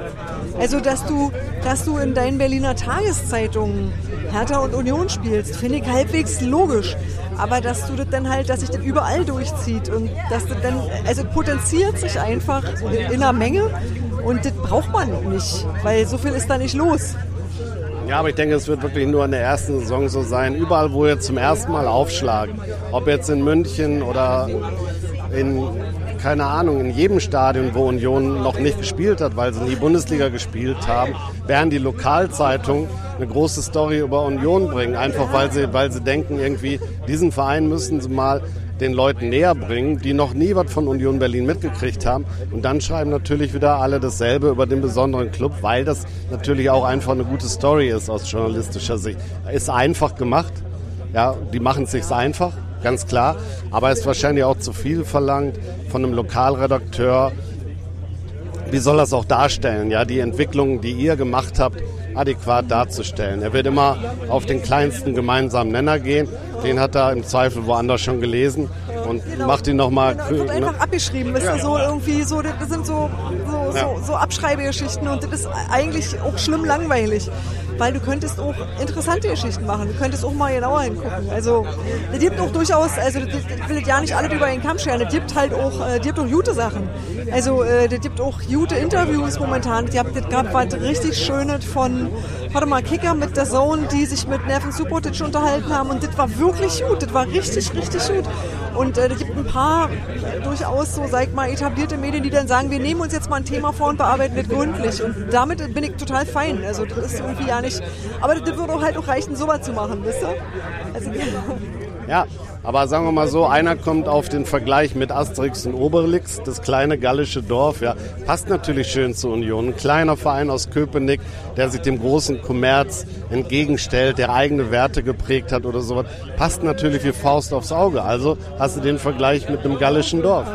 Speaker 2: Also, dass du, dass du in deinen Berliner Tageszeitungen Hertha und Union spielst, finde ich halbwegs logisch. Aber dass du das dann halt, dass sich das überall durchzieht und dass das dann, also potenziert sich einfach in einer Menge und das braucht man nicht, weil so viel ist da nicht los.
Speaker 1: Ja, aber ich denke, es wird wirklich nur in der ersten Saison so sein. Überall, wo wir zum ersten Mal aufschlagen, ob jetzt in München oder in, keine Ahnung, in jedem Stadion, wo Union noch nicht gespielt hat, weil sie nie Bundesliga gespielt haben, werden die Lokalzeitungen eine große Story über Union bringen. Einfach weil sie, weil sie denken, irgendwie, diesen Verein müssen sie mal den Leuten näher bringen, die noch nie was von Union Berlin mitgekriegt haben. Und dann schreiben natürlich wieder alle dasselbe über den besonderen Club, weil das natürlich auch einfach eine gute Story ist aus journalistischer Sicht. Ist einfach gemacht. Ja, die machen es sich einfach, ganz klar. Aber es ist wahrscheinlich auch zu viel verlangt von einem Lokalredakteur. Wie soll das auch darstellen? Ja, die Entwicklung, die ihr gemacht habt, adäquat darzustellen. Er wird immer auf den kleinsten gemeinsamen Nenner gehen. Den hat er im Zweifel woanders schon gelesen. und genau. macht ihn nochmal.
Speaker 2: Genau, wird einfach ne? abgeschrieben. Ist ja. so irgendwie so, das sind so, so, ja. so, so Abschreibegeschichten und das ist eigentlich auch schlimm langweilig weil du könntest auch interessante Geschichten machen. Du könntest auch mal genauer hingucken. Also, es gibt auch durchaus, also, das, das will ja nicht alle über den Kamm scheren. Es gibt halt auch, äh, gibt auch gute Sachen. Also, äh, gibt auch gute Interviews momentan. Ich hab, das gab was richtig Schönes von, warte mal, Kicker mit der Zone, die sich mit Nerven Subotic unterhalten haben und das war wirklich gut. Das war richtig, richtig gut. Und äh, gibt ein paar durchaus so, sag mal, etablierte Medien, die dann sagen, wir nehmen uns jetzt mal ein Thema vor und bearbeiten das gründlich. Und damit bin ich total fein. Also das ist irgendwie ja nicht. Aber das würde halt auch reichen, sowas zu machen, wisst ihr? Also,
Speaker 1: ja, aber sagen wir mal so, einer kommt auf den Vergleich mit Asterix und Obelix, das kleine gallische Dorf, ja, passt natürlich schön zur Union. Ein kleiner Verein aus Köpenick, der sich dem großen Kommerz entgegenstellt, der eigene Werte geprägt hat oder sowas, passt natürlich wie Faust aufs Auge. Also hast du den Vergleich mit einem gallischen Dorf.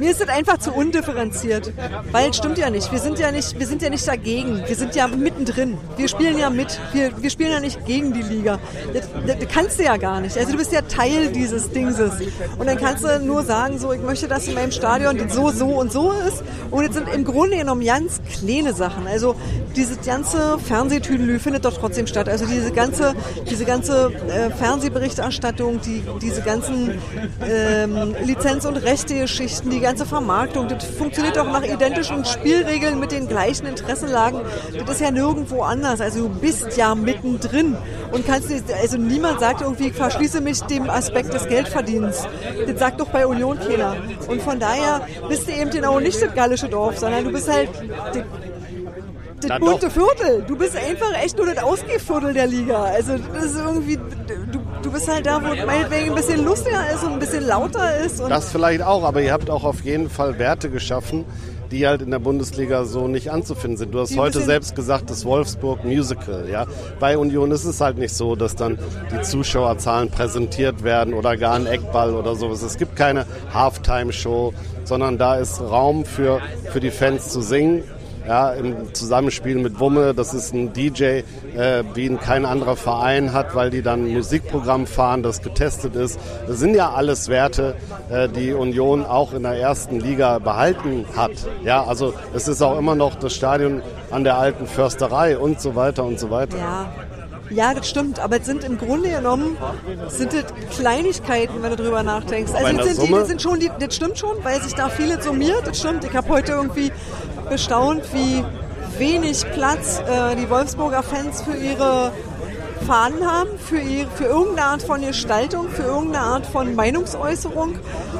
Speaker 2: Mir ist das einfach zu undifferenziert, weil es stimmt ja nicht. Wir sind ja nicht, wir sind ja nicht dagegen. Wir sind ja mittendrin. Wir spielen ja mit. Wir, wir spielen ja nicht gegen die Liga. Das, das, das kannst du ja gar nicht. Also du bist ja Teil dieses dieses Dingses. Und dann kannst du nur sagen, so, ich möchte, dass in meinem Stadion so, so und so ist. Und jetzt sind im Grunde genommen ganz kleine Sachen. Also diese ganze Fernsehtüdelü findet doch trotzdem statt. Also diese ganze, diese ganze äh, Fernsehberichterstattung, die, diese ganzen ähm, Lizenz- und Rechtegeschichten, die ganze Vermarktung, das funktioniert doch nach identischen Spielregeln mit den gleichen Interessenlagen. Das ist ja nirgendwo anders. Also du bist ja mittendrin und kannst, also niemand sagt irgendwie, ich verschließe mich dem Aspekt des Geldverdienens. Das sagt doch bei Union keiner. Und von daher bist du eben genau nicht das gallische Dorf, sondern du bist halt das, das bunte Viertel. Du bist einfach echt nur das Ausgehviertel der Liga. Also das ist irgendwie, du, du bist halt da, wo meinetwegen ein bisschen lustiger ist und ein bisschen lauter ist.
Speaker 1: das vielleicht auch, aber ihr habt auch auf jeden Fall Werte geschaffen, die halt in der Bundesliga so nicht anzufinden sind. Du hast die heute selbst gesagt, das Wolfsburg Musical. Ja? Bei Union ist es halt nicht so, dass dann die Zuschauerzahlen präsentiert werden oder gar ein Eckball oder sowas. Es gibt keine Halftime-Show, sondern da ist Raum für, für die Fans zu singen ja, im Zusammenspiel mit Wumme. Das ist ein DJ, äh, wie ihn kein anderer Verein hat, weil die dann ein Musikprogramm fahren, das getestet ist. Das sind ja alles Werte, äh, die Union auch in der ersten Liga behalten hat. Ja, also es ist auch immer noch das Stadion an der alten Försterei und so weiter und so weiter.
Speaker 2: Ja. Ja, das stimmt, aber es sind im Grunde genommen sind das Kleinigkeiten, wenn du drüber nachdenkst. Also das sind, die, das sind schon die, das stimmt schon, weil sich da viele summiert, das stimmt. Ich habe heute irgendwie bestaunt, wie wenig Platz äh, die Wolfsburger Fans für ihre Fahnen haben, für, ihr, für irgendeine Art von Gestaltung, für irgendeine Art von Meinungsäußerung.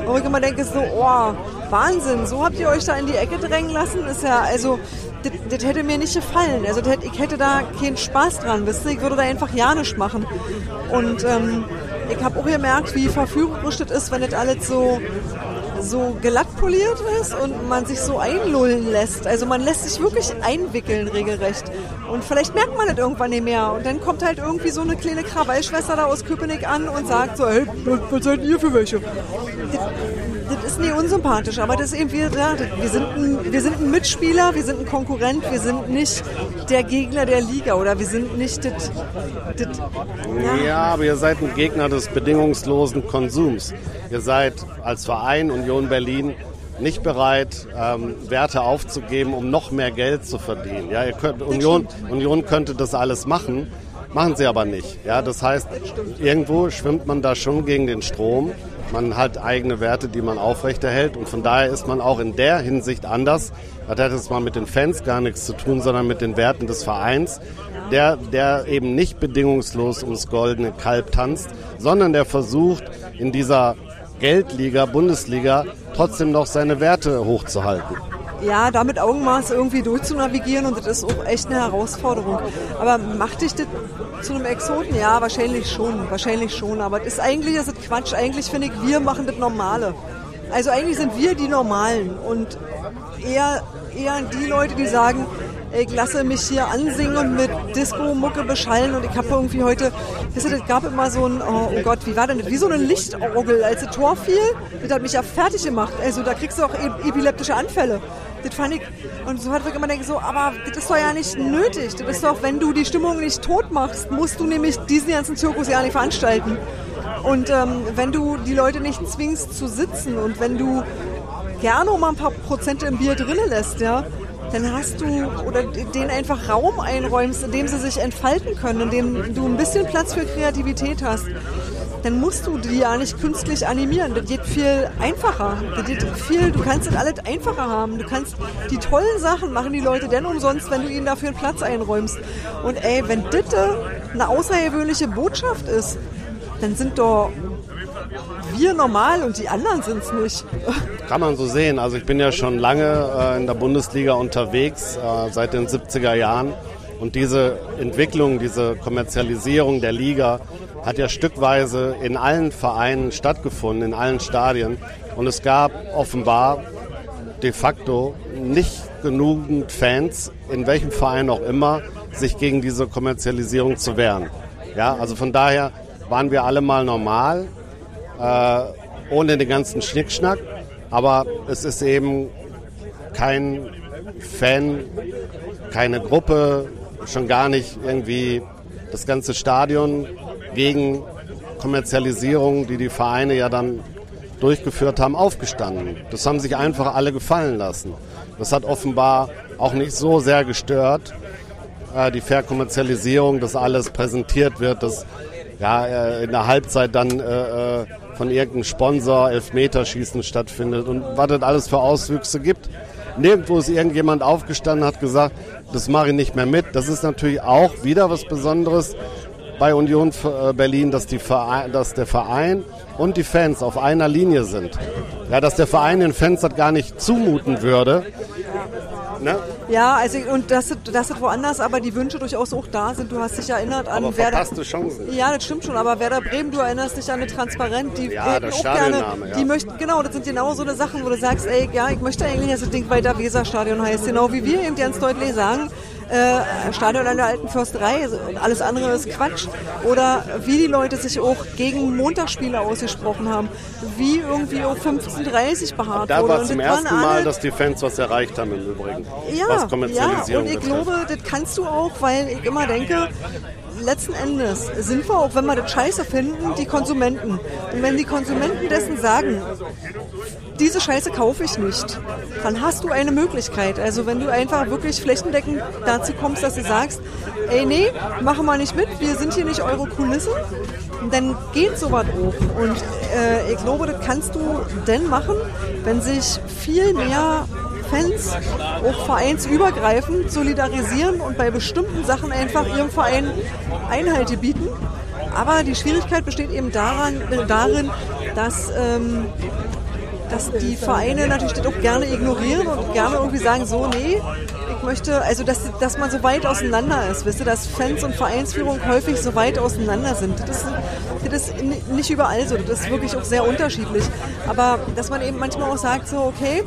Speaker 2: Und ich immer denke so, oh, Wahnsinn, so habt ihr euch da in die Ecke drängen lassen? Ist ja, also, das hätte mir nicht gefallen. Also, das, ich hätte da keinen Spaß dran, wisst ihr? Ich würde da einfach ja nicht machen. Und ähm, ich habe auch gemerkt, wie verführerisch das ist, wenn das alles so so glatt poliert ist und man sich so einlullen lässt. Also man lässt sich wirklich einwickeln regelrecht. Und vielleicht merkt man das irgendwann nicht mehr. Und dann kommt halt irgendwie so eine kleine Krawallschwester da aus Köpenick an und sagt so, hey, was seid ihr für welche? Das, das ist nie unsympathisch, aber das ist eben, wir, ja, wir, sind ein, wir sind ein Mitspieler, wir sind ein Konkurrent, wir sind nicht der Gegner der Liga oder wir sind nicht das... das
Speaker 1: ja. ja, aber ihr seid ein Gegner des bedingungslosen Konsums. Ihr seid als Verein Union Berlin nicht bereit, ähm, Werte aufzugeben, um noch mehr Geld zu verdienen. Ja, ihr könnt, Union, Union könnte das alles machen, machen sie aber nicht. Ja, das heißt, irgendwo schwimmt man da schon gegen den Strom. Man hat eigene Werte, die man aufrechterhält und von daher ist man auch in der Hinsicht anders. Das hat jetzt mal mit den Fans gar nichts zu tun, sondern mit den Werten des Vereins, der, der eben nicht bedingungslos ums goldene Kalb tanzt, sondern der versucht, in dieser Geldliga, Bundesliga, trotzdem noch seine Werte hochzuhalten.
Speaker 2: Ja, da mit Augenmaß irgendwie durchzunavigieren und das ist auch echt eine Herausforderung. Aber macht dich das zu einem Exoten? Ja, wahrscheinlich schon, wahrscheinlich schon. Aber das ist eigentlich ist das Quatsch. Eigentlich finde ich, wir machen das Normale. Also eigentlich sind wir die Normalen und eher, eher die Leute, die sagen, ich lasse mich hier ansingen und mit Disco-Mucke beschallen und ich habe irgendwie heute, wisst ihr, es gab immer so ein, oh, oh, Gott, wie war denn das? Wie so eine Lichtorgel, als das Tor fiel, das hat mich ja fertig gemacht. Also da kriegst du auch e-, epileptische Anfälle. Das fand ich, und so hat ich immer denken, so, aber das ist doch ja nicht nötig. Das ist doch, wenn du die Stimmung nicht tot machst, musst du nämlich diesen ganzen Zirkus ja nicht veranstalten. Und ähm, wenn du die Leute nicht zwingst zu sitzen und wenn du gerne mal ein paar Prozente im Bier drinnen lässt, ja, dann hast du oder denen einfach Raum einräumst, in dem sie sich entfalten können, in dem du ein bisschen Platz für Kreativität hast, dann musst du die ja nicht künstlich animieren. Das geht viel einfacher. Das geht viel, du kannst das alles einfacher haben. Du kannst die tollen Sachen machen die Leute denn umsonst, wenn du ihnen dafür einen Platz einräumst. Und ey, wenn das eine außergewöhnliche Botschaft ist, dann sind doch wir normal und die anderen sind es nicht.
Speaker 1: Kann man so sehen. Also ich bin ja schon lange äh, in der Bundesliga unterwegs, äh, seit den 70er Jahren. Und diese Entwicklung, diese Kommerzialisierung der Liga hat ja stückweise in allen Vereinen stattgefunden, in allen Stadien. Und es gab offenbar de facto nicht genügend Fans, in welchem Verein auch immer, sich gegen diese Kommerzialisierung zu wehren. Ja, also von daher waren wir alle mal normal, äh, ohne den ganzen Schnickschnack. Aber es ist eben kein Fan, keine Gruppe, schon gar nicht irgendwie das ganze Stadion gegen Kommerzialisierung, die die Vereine ja dann durchgeführt haben, aufgestanden. Das haben sich einfach alle gefallen lassen. Das hat offenbar auch nicht so sehr gestört, äh, die Verkommerzialisierung, dass alles präsentiert wird, dass ja, äh, in der Halbzeit dann äh, äh von irgendeinem Sponsor Elfmeterschießen stattfindet und was das alles für Auswüchse gibt. Nirgendwo ist irgendjemand aufgestanden hat gesagt, das mache ich nicht mehr mit. Das ist natürlich auch wieder was Besonderes bei Union äh, Berlin, dass, die Verein, dass der Verein und die Fans auf einer Linie sind. Ja, dass der Verein den Fans das gar nicht zumuten würde.
Speaker 2: Ne? Ja, also und das, das ist woanders, aber die Wünsche durchaus auch da sind. Du hast dich erinnert an
Speaker 1: aber Werder. Chancen.
Speaker 2: Ja, das stimmt schon, aber Werder Bremen, du erinnerst dich an eine Transparent, die
Speaker 1: ja, das auch gerne, ja.
Speaker 2: die möchten, genau, das sind genau so eine Sachen, wo du sagst, ey, ja, ich möchte eigentlich, dass das Ding weiter Weserstadion heißt, genau wie wir eben ganz deutlich sagen äh, Stadion an der alten Försterei, alles andere ist Quatsch. Oder wie die Leute sich auch gegen Montagsspiele ausgesprochen haben, wie irgendwie um 15.30 beharrt
Speaker 1: da
Speaker 2: wurde.
Speaker 1: Da war zum ersten Mal, dass die Fans was erreicht haben im Übrigen.
Speaker 2: Ja, was Kommerzialisierung ja, und ich betrifft. glaube, das kannst du auch, weil ich immer denke, letzten Endes sind wir, auch wenn wir das scheiße finden, die Konsumenten. Und wenn die Konsumenten dessen sagen, diese Scheiße kaufe ich nicht, dann hast du eine Möglichkeit. Also wenn du einfach wirklich flächendeckend dazu kommst, dass du sagst, ey nee, machen wir nicht mit, wir sind hier nicht eure Kulisse, dann geht sowas auch. Und äh, ich glaube, das kannst du denn machen, wenn sich viel mehr Fans auch vereinsübergreifend solidarisieren und bei bestimmten Sachen einfach ihrem Verein Einhalt bieten. Aber die Schwierigkeit besteht eben daran, darin, dass, ähm, dass die Vereine natürlich das auch gerne ignorieren und gerne irgendwie sagen, so, nee, ich möchte, also dass, dass man so weit auseinander ist, wisst ihr, dass Fans und Vereinsführung häufig so weit auseinander sind. Das ist, das ist nicht überall so, das ist wirklich auch sehr unterschiedlich. Aber dass man eben manchmal auch sagt, so, okay,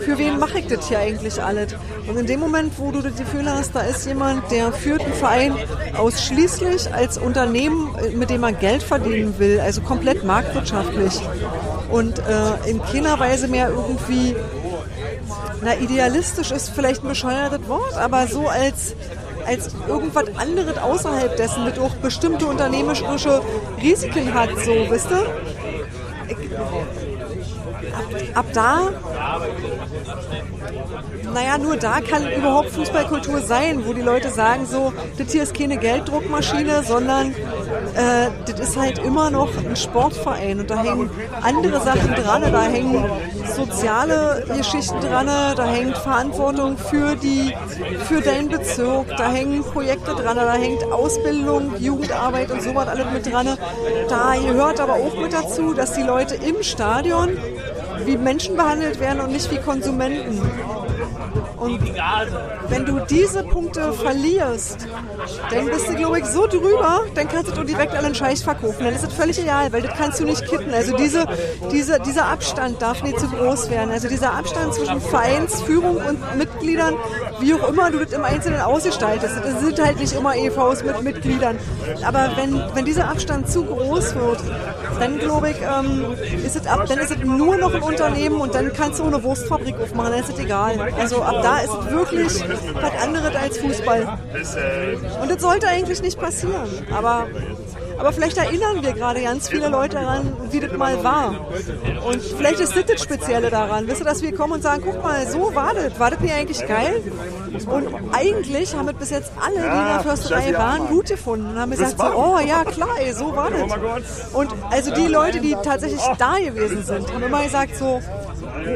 Speaker 2: für wen mache ich das hier eigentlich alles? Und in dem Moment, wo du das Gefühl hast, da ist jemand, der führt einen Verein ausschließlich als Unternehmen, mit dem er Geld verdienen will, also komplett marktwirtschaftlich und äh, in keiner Weise mehr irgendwie, na idealistisch ist vielleicht ein bescheuertes Wort, aber so als als irgendwas anderes außerhalb dessen, mit auch bestimmte unternehmerische Risiken hat, so, wisst ihr? ab, ab da, naja, nur da kann überhaupt Fußballkultur sein, wo die Leute sagen so, das hier ist keine Gelddruckmaschine, sondern äh, das ist halt immer noch ein Sportverein und da hängen andere Sachen dran, da hängen soziale Geschichten dran, da hängt Verantwortung für die, für deinen Bezirk, da hängen Projekte dran, da hängt Ausbildung, Jugendarbeit und sowas alles mit dran. Da gehört aber auch mit dazu, dass die Leute im Stadion wie Menschen behandelt werden und nicht wie Konsumenten. Und wenn du diese Punkte verlierst, dann bist du, glaube ich, so drüber, dann kannst du direkt allen Scheiß verkaufen. Dann ist es völlig egal, weil das kannst du nicht kitten. Also diese, diese, dieser Abstand darf nicht zu groß werden. Also dieser Abstand zwischen Vereinsführung und Mitgliedern, wie auch immer du das im Einzelnen ausgestaltest. Das sind halt nicht immer EVs mit Mitgliedern. Aber wenn, wenn dieser Abstand zu groß wird, dann glaube ich, ähm, ist es ab, dann ist es nur noch ein Unternehmen und dann kannst du eine Wurstfabrik aufmachen, dann ist es egal. Also ab da ist es wirklich was anderes als Fußball. Und das sollte eigentlich nicht passieren. Aber Aber vielleicht erinnern wir gerade ganz viele Leute daran, wie das mal war. Und vielleicht ist das das Spezielle daran. Wisst ihr, dass wir kommen und sagen, guck mal, so war das. War das nicht eigentlich geil? Und eigentlich haben wir bis jetzt alle, die in der Försterei waren, gut gefunden. Und haben gesagt, so, oh ja, klar, ey, so war das. Und also die Leute, die tatsächlich da gewesen sind, haben immer gesagt so,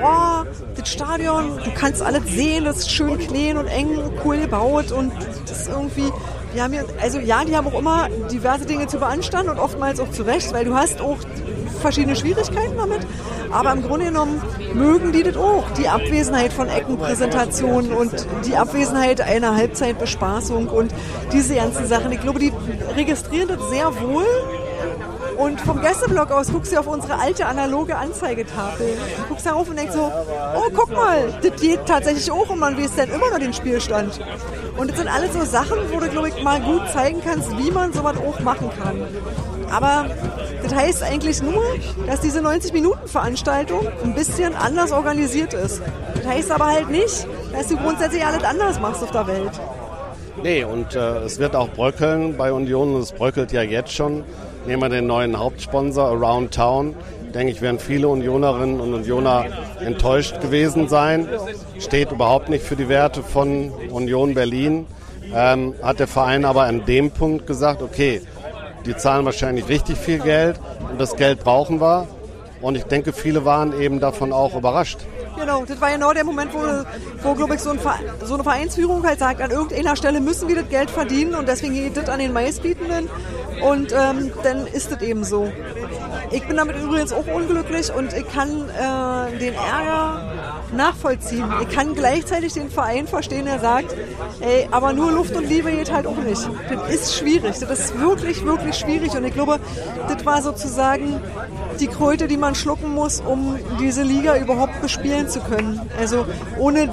Speaker 2: boah, das Stadion, du kannst alles sehen, das ist schön clean und eng, cool gebaut und das ist irgendwie, die haben hier, also ja, die haben auch immer diverse Dinge zu beanstanden und oftmals auch zu Recht, weil du hast auch verschiedene Schwierigkeiten damit, aber im Grunde genommen mögen die das auch, die Abwesenheit von Eckenpräsentationen und die Abwesenheit einer Halbzeitbespaßung und diese ganzen Sachen. Ich glaube, die registrieren das sehr wohl und vom Gästeblock aus guckst du auf unsere alte analoge Anzeigetafel. Du guckst darauf und denkst so, oh, guck mal, das geht tatsächlich auch und man weiß dann immer noch den Spielstand. Und das sind alles so Sachen, wo du, glaube ich, mal gut zeigen kannst, wie man sowas auch machen kann. Aber das heißt eigentlich nur, dass diese 90-Minuten-Veranstaltung ein bisschen anders organisiert ist. Das heißt aber halt nicht, dass du grundsätzlich alles anders machst auf der Welt.
Speaker 1: Nee, und äh, es wird auch bröckeln bei Union es bröckelt ja jetzt schon. Nehmen wir den neuen Hauptsponsor Around Town. Denke ich, werden viele Unionerinnen und Unioner enttäuscht gewesen sein. Steht überhaupt nicht für die Werte von Union Berlin. Ähm, hat der Verein aber an dem Punkt gesagt, okay, die zahlen wahrscheinlich richtig viel Geld und das Geld brauchen wir. Und ich denke, viele waren eben davon auch überrascht.
Speaker 2: Genau, das war genau der Moment, wo, wo glaube ich, so, ein so, eine Vereinsführung halt sagt, an irgendeiner Stelle müssen wir das Geld verdienen und deswegen geht das an den Meistbietenden. Und ähm, dann ist es eben so. Ich bin damit übrigens auch unglücklich und ich kann äh, den Ärger nachvollziehen. Ich kann gleichzeitig den Verein verstehen, der sagt, ey, aber nur Luft und Liebe geht halt auch nicht. Das ist schwierig. Das ist wirklich, wirklich schwierig. Und ich glaube, das war sozusagen die Kröte, die man schlucken muss, um diese Liga überhaupt bespielen zu können. Also ohne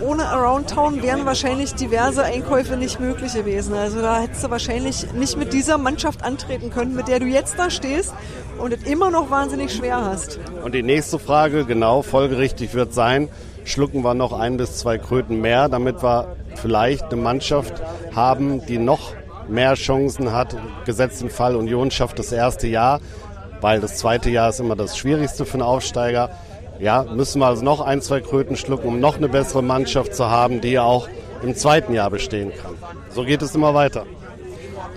Speaker 2: ohne Around Town wären wahrscheinlich diverse Einkäufe nicht möglich gewesen. Also da hättest du wahrscheinlich nicht mit dieser Mannschaft antreten können, mit der du jetzt da stehst und es immer noch wahnsinnig schwer hast.
Speaker 1: Und die nächste Frage, genau, folgerichtig wird sein, schlucken wir noch ein bis zwei Kröten mehr, damit wir vielleicht eine Mannschaft haben, die noch mehr Chancen hat. Gesetzt im Fall Union schafft das erste Jahr, weil das zweite Jahr ist immer das Schwierigste für einen Aufsteiger ja, müssen wir also noch ein, zwei Kröten schlucken, um noch eine bessere Mannschaft zu haben, die auch im zweiten Jahr bestehen kann. So geht es immer weiter.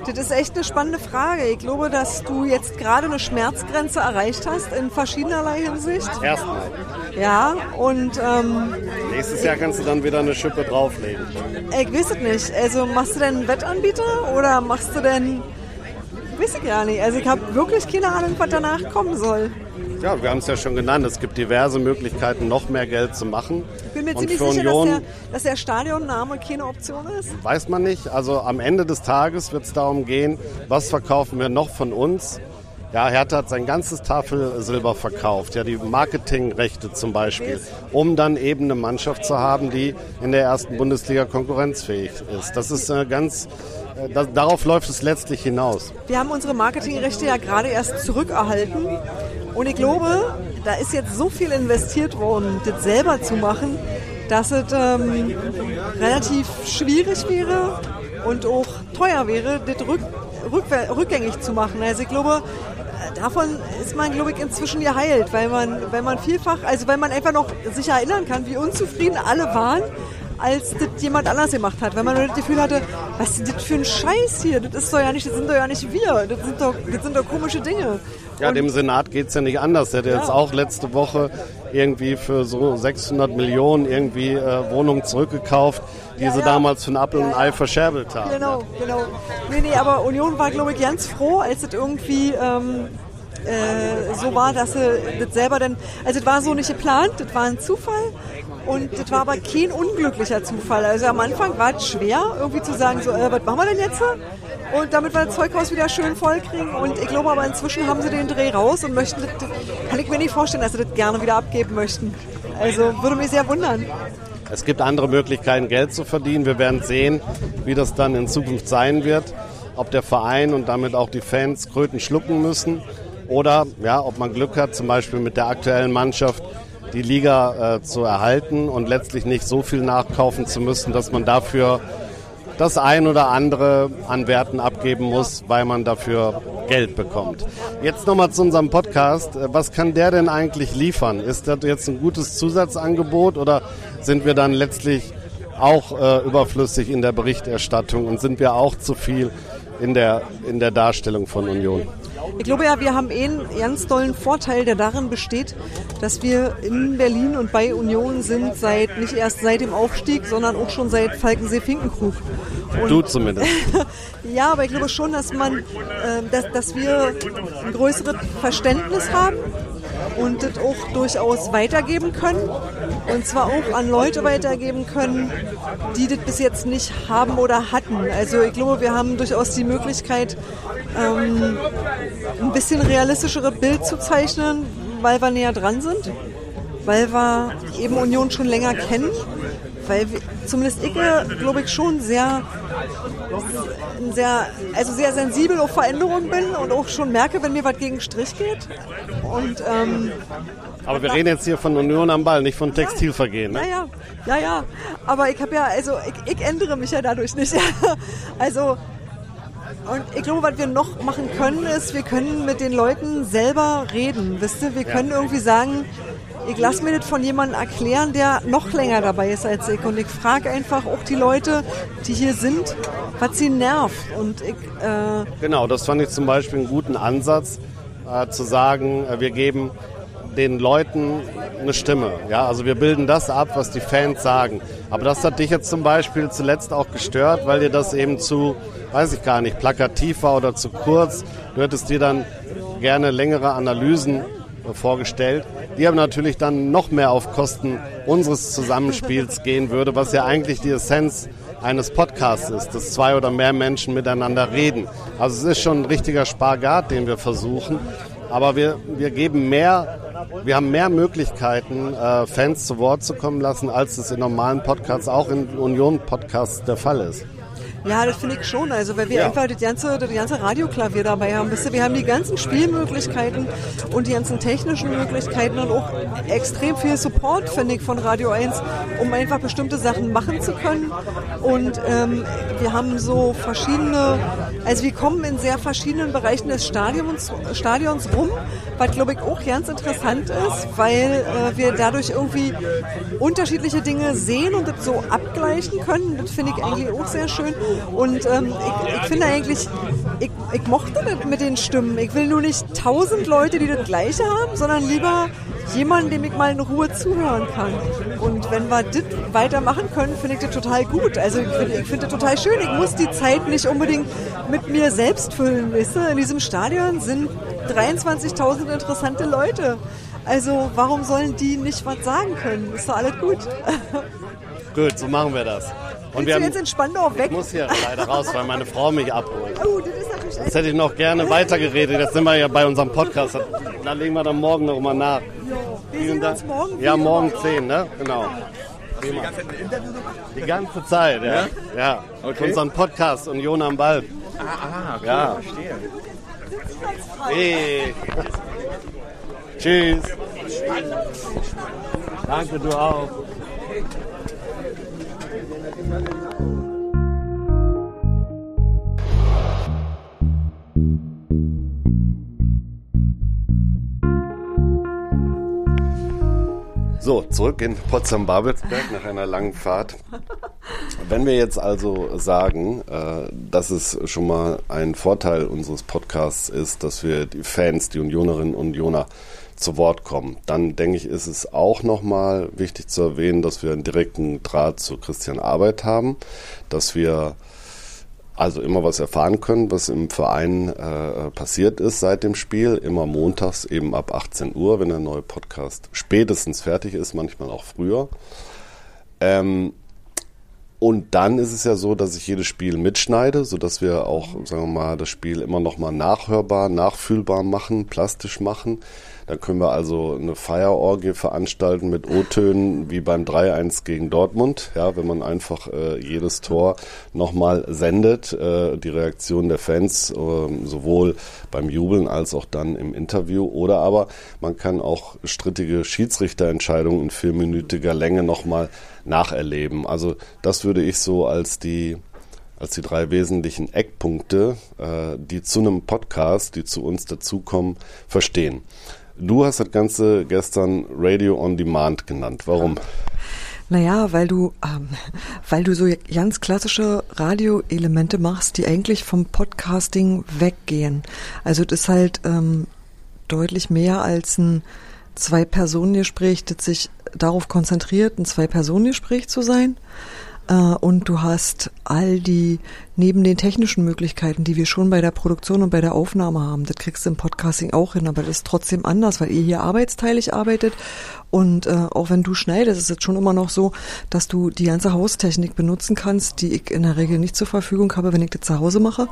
Speaker 2: Das ist echt eine spannende Frage. Ich glaube, dass du jetzt gerade eine Schmerzgrenze erreicht hast in verschiedenerlei Hinsicht.
Speaker 1: Erstmal.
Speaker 2: Ja, und ähm,
Speaker 1: nächstes Jahr kannst du dann wieder eine Schippe drauflegen.
Speaker 2: Ich weiß es nicht. Also machst du denn einen Wettanbieter oder machst du denn weiß ich gar nicht. Also ich habe wirklich keine Ahnung, was danach kommen soll.
Speaker 1: Ja, wir haben es ja schon genannt. Es gibt diverse Möglichkeiten, noch mehr Geld zu machen.
Speaker 2: Ich bin mir ziemlich sicher, Union, dass, der, dass der Stadionname keine Option ist.
Speaker 1: Weiß man nicht. Also am Ende des Tages wird es darum gehen, was verkaufen wir noch von uns. Ja, Hertha hat sein ganzes Tafelsilber verkauft, ja, die Marketingrechte zum Beispiel, um dann eben eine Mannschaft zu haben, die in der ersten Bundesliga konkurrenzfähig ist. Das ist eine ganz äh, darauf läuft es letztlich hinaus.
Speaker 2: Wir haben unsere Marketingrechte ja gerade erst zurückerhalten. Und ich glaube, da ist jetzt so viel investiert worden, das selber zu machen, dass es ähm, relativ schwierig wäre und auch teuer wäre, das rück, rück, rückgängig zu machen. Also ich glaube, davon ist man, glaube ich, inzwischen geheilt, weil man, weil man vielfach, also weil man einfach noch sich erinnern kann, wie unzufrieden alle waren als das jemand anders gemacht hat. Wenn man nur das Gefühl hatte, was ist das für ein Scheiß hier? Das ist doch ja nicht, das sind doch ja nicht wir. Das sind doch, das sind doch komische Dinge.
Speaker 1: Ja, und dem Senat geht es ja nicht anders. Der hat ja. jetzt auch letzte Woche irgendwie für so 600 Millionen irgendwie äh, Wohnungen zurückgekauft, die ja, sie ja. damals für ein Apfel und ein Ei verscherbelt haben.
Speaker 2: Genau, genau. Nee, nee, aber Union war, glaube ich, ganz froh, als es irgendwie ähm, äh, so war, dass sie das selber dann, also das war so nicht geplant, das war ein Zufall und das war aber kein unglücklicher Zufall. Also am Anfang war es schwer, irgendwie zu sagen, so, äh, was machen wir denn jetzt? Und damit wir das Zeughaus wieder schön voll kriegen. Und ich glaube aber inzwischen haben sie den Dreh raus und möchten, das, kann ich mir nicht vorstellen, dass sie das gerne wieder abgeben möchten. Also würde mich sehr wundern.
Speaker 1: Es gibt andere Möglichkeiten, Geld zu verdienen. Wir werden sehen, wie das dann in Zukunft sein wird. Ob der Verein und damit auch die Fans Kröten schlucken müssen oder ja, ob man Glück hat, zum Beispiel mit der aktuellen Mannschaft die Liga äh, zu erhalten und letztlich nicht so viel nachkaufen zu müssen, dass man dafür das ein oder andere an Werten abgeben muss, weil man dafür Geld bekommt. Jetzt nochmal zu unserem Podcast. Was kann der denn eigentlich liefern? Ist das jetzt ein gutes Zusatzangebot oder sind wir dann letztlich auch äh, überflüssig in der Berichterstattung und sind wir auch zu viel in der, in der Darstellung von Union?
Speaker 2: Ich glaube ja, wir haben eh einen ganz tollen Vorteil, der darin besteht, dass wir in Berlin und bei Union sind seit nicht erst seit dem Aufstieg, sondern auch schon seit Falkensee-Finkenkrug.
Speaker 1: Du zumindest.
Speaker 2: ja, aber ich glaube schon, dass man, äh, dass, dass wir ein größeres Verständnis haben und das auch durchaus weitergeben können. Und zwar auch an Leute weitergeben können, die das bis jetzt nicht haben oder hatten. Also ich glaube, wir haben durchaus die Möglichkeit, ähm, ein bisschen realistischere Bild zu zeichnen, weil wir näher dran sind, weil wir eben Union schon länger kennen, weil wir, zumindest ich, glaube ich, schon sehr, sehr, also sehr sensibel auf Veränderungen bin und auch schon merke, wenn mir was gegen Strich geht. Und, ähm,
Speaker 1: aber wir reden jetzt hier von Union am Ball, nicht von Textilvergehen.
Speaker 2: Ne? Ja, ja, ja, ja. Aber ich habe ja, also ich, ich ändere mich ja dadurch nicht. also und ich glaube, was wir noch machen können, ist, wir können mit den Leuten selber reden. Wisst ihr, wir können ja. irgendwie sagen, ich lasse mir das von jemandem erklären, der noch länger dabei ist als ich. Und ich frage einfach auch die Leute, die hier sind, was sie nervt. Und ich,
Speaker 1: äh genau, das fand ich zum Beispiel einen guten Ansatz, äh, zu sagen, äh, wir geben den Leuten eine Stimme. Ja, also wir bilden das ab, was die Fans sagen. Aber das hat dich jetzt zum Beispiel zuletzt auch gestört, weil dir das eben zu, weiß ich gar nicht, plakativ war oder zu kurz. Du hättest dir dann gerne längere Analysen vorgestellt, die aber natürlich dann noch mehr auf Kosten unseres Zusammenspiels gehen würde, was ja eigentlich die Essenz eines Podcasts ist, dass zwei oder mehr Menschen miteinander reden. Also es ist schon ein richtiger Spagat, den wir versuchen, aber wir, wir geben mehr, wir haben mehr Möglichkeiten, äh, Fans zu Wort zu kommen lassen, als es in normalen Podcasts, auch in Union-Podcasts der Fall ist.
Speaker 2: Ja, das finde ich schon. Also wenn wir ja. einfach das ganze, das ganze Radioklavier dabei haben, wisst ihr, wir haben die ganzen Spielmöglichkeiten und die ganzen technischen Möglichkeiten und auch extrem viel Support, finde ich, von Radio 1, um einfach bestimmte Sachen machen zu können. Und ähm, wir haben so verschiedene, also wir kommen in sehr verschiedenen Bereichen des Stadions, Stadions rum, was glaube ich auch ganz interessant ist, weil äh, wir dadurch irgendwie unterschiedliche Dinge sehen und das so abgleichen können. Das finde ich eigentlich auch sehr schön. Und ähm, ich, ich, finde eigentlich, ich, ich mochte das mit den Stimmen. Ich will nur nicht tausend Leute, die das Gleiche haben, sondern lieber jemanden, dem ich mal in Ruhe zuhören kann. Und wenn wir das weitermachen können, finde ich das total gut. Also ich finde find das total schön. Ich muss die Zeit nicht unbedingt mit mir selbst füllen. Weißt du? In diesem Stadion sind 23.000 interessante Leute. Also warum sollen die nicht was sagen können? Ist doch alles gut.
Speaker 1: Gut, so machen wir das.
Speaker 2: Und wir haben, jetzt in Spandau weg?
Speaker 1: Ich muss hier leider raus, weil meine Frau mich abholt. Oh, das ist natürlich Jetzt hätte ich noch gerne weitergeredet. Jetzt sind wir ja bei unserem Podcast. Da legen wir dann morgen noch mal nach.
Speaker 2: Wir sehen uns morgen
Speaker 1: Ja, morgen 10, ne? Genau. Die ganze Zeit ein Interview gemacht? Die ganze Zeit, ja. Ja. Okay. Unseren Podcast und Jona am Ball.
Speaker 3: Ah, ah, okay, ja. verstehe.
Speaker 1: Hey. Tschüss. Danke, du auch. So, zurück in Potsdam-Babelsberg nach einer langen Fahrt. Wenn wir jetzt also sagen, äh, dass es schon mal ein Vorteil unseres Podcasts ist, dass wir die Fans, die Unionerinnen und Unioner zu Wort kommen. Dann denke ich, ist es auch nochmal wichtig zu erwähnen, dass wir einen direkten Draht zu Christian Arbeit haben, dass wir also immer was erfahren können, was im Verein äh, passiert ist seit dem Spiel. Immer montags eben ab 18 Uhr, wenn der neue Podcast spätestens fertig ist, manchmal auch früher. Ähm, und dann ist es ja so, dass ich jedes Spiel mitschneide, sodass wir auch, sagen wir mal, das Spiel immer noch mal nachhörbar, nachfühlbar machen, plastisch machen. Da können wir also eine Feierorgie veranstalten mit O-Tönen wie beim 3-1 gegen Dortmund. Ja, wenn man einfach äh, jedes Tor nochmal sendet, äh, die Reaktion der Fans, äh, sowohl beim Jubeln als auch dann im Interview. Oder aber man kann auch strittige Schiedsrichterentscheidungen in vierminütiger Länge nochmal nacherleben. Also das würde ich so als die als die drei wesentlichen Eckpunkte, äh, die zu einem Podcast, die zu uns dazukommen, verstehen. Du hast das Ganze gestern Radio on Demand genannt. Warum?
Speaker 2: Naja, weil du, ähm, weil du so ganz klassische Radioelemente machst, die eigentlich vom Podcasting weggehen. Also das ist halt ähm, deutlich mehr als ein Zwei-Personen-Gespräch, das sich darauf konzentriert, ein Zwei-Personen-Gespräch zu sein. Äh, und du hast all die, neben den technischen Möglichkeiten, die wir schon bei der Produktion und bei der Aufnahme haben, das kriegst du im Podcasting auch hin, aber das ist trotzdem anders, weil ihr hier arbeitsteilig arbeitet und äh, auch wenn du schneidest, ist es schon immer noch so, dass du die ganze Haustechnik benutzen kannst, die ich in der Regel nicht zur Verfügung habe, wenn ich das zu Hause mache.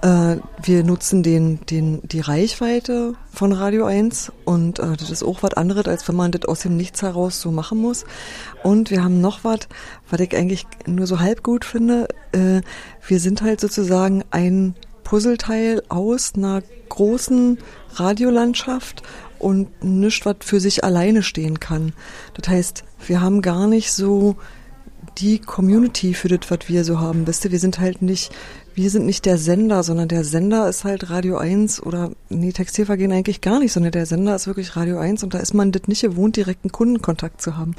Speaker 2: Äh, wir nutzen den, den, die Reichweite von Radio 1 und äh, das ist auch was anderes, als wenn man das aus dem Nichts heraus so machen muss. Und wir haben noch was, was ich eigentlich nur so halb gut finde. Äh, wir sind halt sozusagen ein Puzzleteil aus einer großen Radiolandschaft und nichts, was für sich alleine stehen kann. Das heißt, wir haben gar nicht so die Community für das, was wir so haben. Wisst ihr, wir sind halt nicht, wir sind nicht der Sender, sondern der Sender ist halt Radio 1 oder, nee, Textilvergehen eigentlich gar nicht, sondern der Sender ist wirklich Radio 1 und da ist man das nicht gewohnt, direkten Kundenkontakt zu haben.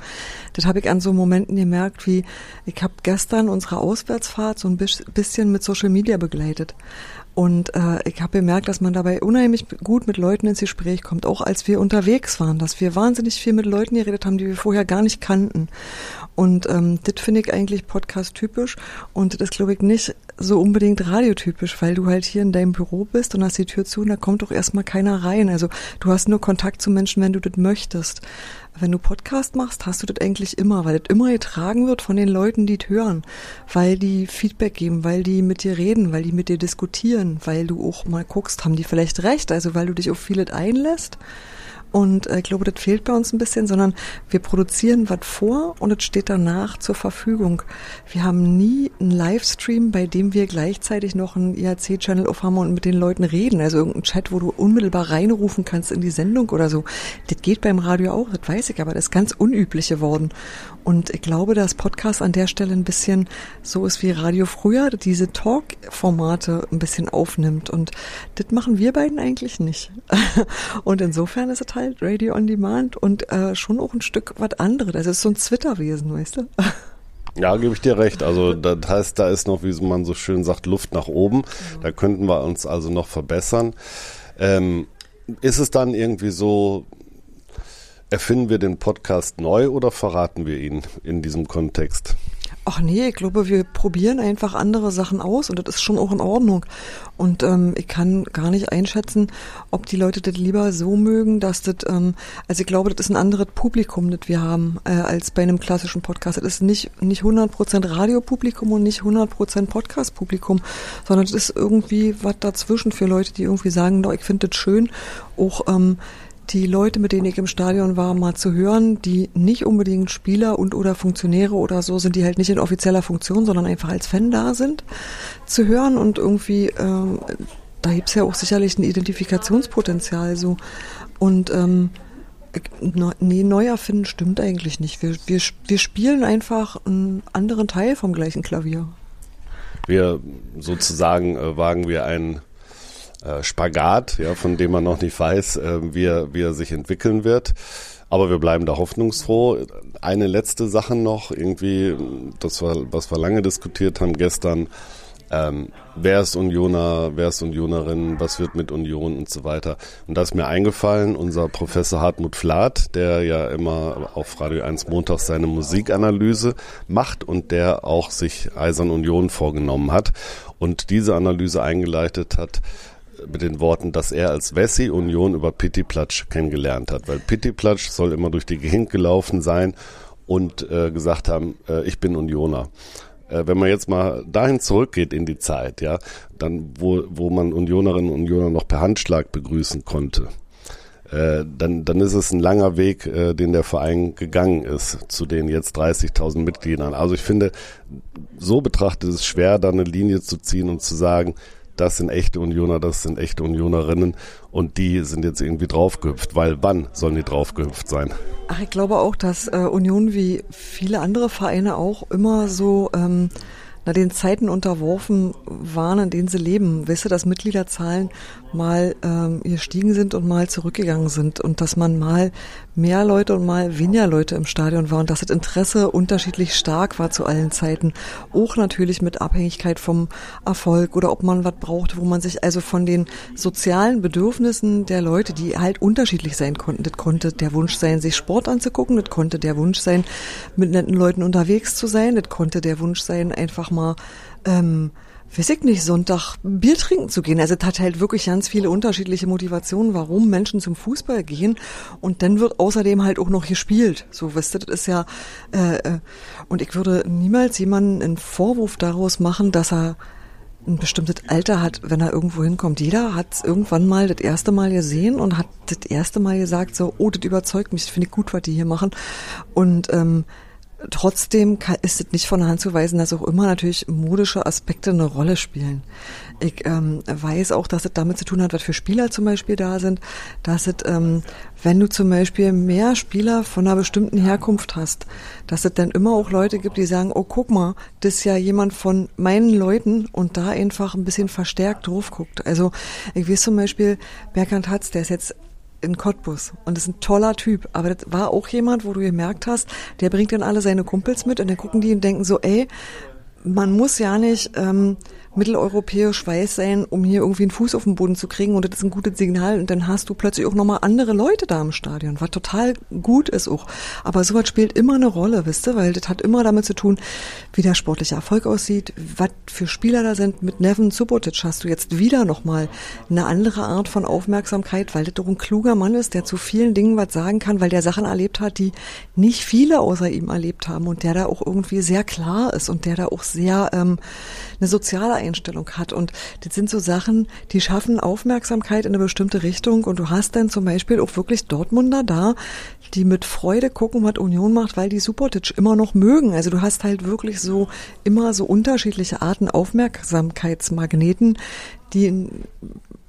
Speaker 2: Das habe ich an so Momenten gemerkt, wie ich habe gestern unsere Auswärtsfahrt so ein bisschen mit Social Media begleitet. Und äh, ich habe gemerkt, dass man dabei unheimlich gut mit Leuten ins Gespräch kommt, auch als wir unterwegs waren, dass wir wahnsinnig viel mit Leuten geredet haben, die wir vorher gar nicht kannten. Und ähm, das finde ich eigentlich podcast-typisch und das glaube ich nicht so unbedingt radiotypisch, weil du halt hier in deinem Büro bist und hast die Tür zu und da kommt doch erstmal keiner rein. Also du hast nur Kontakt zu Menschen, wenn du das möchtest. Wenn du Podcast machst, hast du das eigentlich immer, weil das immer getragen wird von den Leuten, die es hören, weil die Feedback geben, weil die mit dir reden, weil die mit dir diskutieren, weil du auch mal guckst, haben die vielleicht recht, also weil du dich auf vieles einlässt und äh, ich glaube, das fehlt bei uns ein bisschen, sondern wir produzieren was vor und es steht danach zur Verfügung. Wir haben nie einen Livestream, bei dem wir gleichzeitig noch einen IAC-Channel aufhaben und mit den Leuten reden. Also irgendein Chat, wo du unmittelbar reinrufen kannst in die Sendung oder so. Das geht beim Radio auch, das weiß ich, aber das ist ganz unüblich geworden. Und ich glaube, dass Podcast an der Stelle ein bisschen so ist wie Radio früher, diese Talk-Formate ein bisschen aufnimmt. Und das machen wir beiden eigentlich nicht. Und insofern ist es halt Radio on Demand und äh, schon auch ein Stück was anderes. Also es ist so ein Twitter-Wesen, weißt du?
Speaker 1: Ja, gebe ich dir recht. Also das heißt, da ist noch, wie man so schön sagt, Luft nach oben. Da könnten wir uns also noch verbessern. Ähm, ist es dann irgendwie so, Erfinden wir den Podcast neu oder verraten wir ihn in diesem Kontext?
Speaker 2: Ach nee, ich glaube, wir probieren einfach andere Sachen aus und das ist schon auch in Ordnung. Und ähm, ich kann gar nicht einschätzen, ob die Leute das lieber so mögen, dass das, ähm, also ich glaube, das ist ein anderes Publikum, das wir haben, äh, als bei einem klassischen Podcast. Das ist nicht, nicht 100% Radiopublikum und nicht 100% Podcast-Publikum, sondern das ist irgendwie was dazwischen für Leute, die irgendwie sagen, doch, ich finde das schön, auch ähm, die Leute, mit denen ich im Stadion war, mal zu hören, die nicht unbedingt Spieler und oder Funktionäre oder so sind, die halt nicht in offizieller Funktion, sondern einfach als Fan da sind, zu hören und irgendwie, ähm, da gibt's ja auch sicherlich ein Identifikationspotenzial so. Und ähm, nee, neu erfinden stimmt eigentlich nicht. Wir, wir, wir spielen einfach einen anderen Teil vom gleichen Klavier.
Speaker 1: Wir sozusagen äh, wagen wir einen äh, Spagat, ja, von dem man noch nicht weiß, äh, wie, er, wie er sich entwickeln wird. Aber wir bleiben da hoffnungsfroh. Eine letzte Sache noch, irgendwie, das war, was wir lange diskutiert haben gestern. Ähm, wer ist Unioner, wer ist Unionerin, was wird mit Union und so weiter. Und da ist mir eingefallen, unser Professor Hartmut Flath, der ja immer auf Radio 1 montags seine Musikanalyse macht und der auch sich Eisern Union vorgenommen hat und diese Analyse eingeleitet hat, mit den Worten, dass er als Wessi Union über Pitti Platsch kennengelernt hat. Weil Pitti Platsch soll immer durch die Gegend gelaufen sein und äh, gesagt haben, äh, ich bin Unioner. Äh, wenn man jetzt mal dahin zurückgeht in die Zeit, ja, dann wo, wo man Unionerinnen und Unioner noch per Handschlag begrüßen konnte, äh, dann, dann ist es ein langer Weg, äh, den der Verein gegangen ist, zu den jetzt 30.000 Mitgliedern. Also ich finde, so betrachtet es schwer, da eine Linie zu ziehen und zu sagen, das sind echte Unioner, das sind echte Unionerinnen und die sind jetzt irgendwie draufgehüpft, weil wann sollen die draufgehüpft sein?
Speaker 2: Ach, ich glaube auch, dass äh, Union wie viele andere Vereine auch immer so ähm, na, den Zeiten unterworfen waren, in denen sie leben. Weißt du, dass Mitgliederzahlen mal ähm, gestiegen sind und mal zurückgegangen sind und dass man mal mehr Leute und mal weniger Leute im Stadion war und dass das Interesse unterschiedlich stark war zu allen Zeiten. Auch natürlich mit Abhängigkeit vom Erfolg oder ob man was braucht, wo man sich also von den sozialen Bedürfnissen der Leute, die halt unterschiedlich sein konnten, das konnte der Wunsch sein, sich Sport anzugucken, das konnte der Wunsch sein, mit netten Leuten unterwegs zu sein, das konnte der Wunsch sein, einfach mal ähm, weiß ich nicht, Sonntag Bier trinken zu gehen. Also es hat halt wirklich ganz viele unterschiedliche Motivationen, warum Menschen zum Fußball gehen. Und dann wird außerdem halt auch noch gespielt. So, weißt du, das ist ja, äh, äh, und ich würde niemals jemanden einen Vorwurf daraus machen, dass er ein bestimmtes Alter hat, wenn er irgendwo hinkommt. Jeder hat es irgendwann mal das erste Mal gesehen und hat das erste Mal gesagt, so, oh, das überzeugt mich, finde ich gut, was die hier machen. Und ähm, Trotzdem ist es nicht von der Hand zu weisen, dass auch immer natürlich modische Aspekte eine Rolle spielen. Ich ähm, weiß auch, dass es damit zu tun hat, was für Spieler zum Beispiel da sind, dass es, ähm, wenn du zum Beispiel mehr Spieler von einer bestimmten Herkunft hast, dass es dann immer auch Leute gibt, die sagen, oh guck mal, das ist ja jemand von meinen Leuten und da einfach ein bisschen verstärkt drauf guckt. Also ich weiß zum Beispiel, Berkant Hatz, der ist jetzt in Cottbus und ist ein toller Typ. Aber das war auch jemand, wo du gemerkt hast, der bringt dann alle seine Kumpels mit und dann gucken die und denken so, ey, man muss ja nicht ähm, mitteleuropäisch weiß sein, um hier irgendwie einen Fuß auf den Boden zu kriegen und das ist ein gutes Signal und dann hast du plötzlich auch nochmal andere Leute da im Stadion, was total gut ist auch. Aber sowas spielt immer eine Rolle, wisst ihr, weil das hat immer damit zu tun, wie der sportliche Erfolg aussieht, was für Spieler da sind. Mit Nevin Subotic hast du jetzt wieder nochmal eine andere Art von Aufmerksamkeit, weil das doch ein kluger Mann ist, der zu vielen Dingen was sagen kann, weil der Sachen erlebt hat, die nicht viele außer ihm erlebt haben und der da auch irgendwie sehr klar ist und der da auch sehr ähm, eine soziale Einstellung hat. Und das sind so Sachen, die schaffen Aufmerksamkeit in eine bestimmte Richtung. Und du hast dann zum Beispiel auch wirklich Dortmunder da, die mit Freude gucken, was Union macht, weil die Subotic immer noch mögen. Also du hast halt wirklich so immer so unterschiedliche Arten Aufmerksamkeitsmagneten, die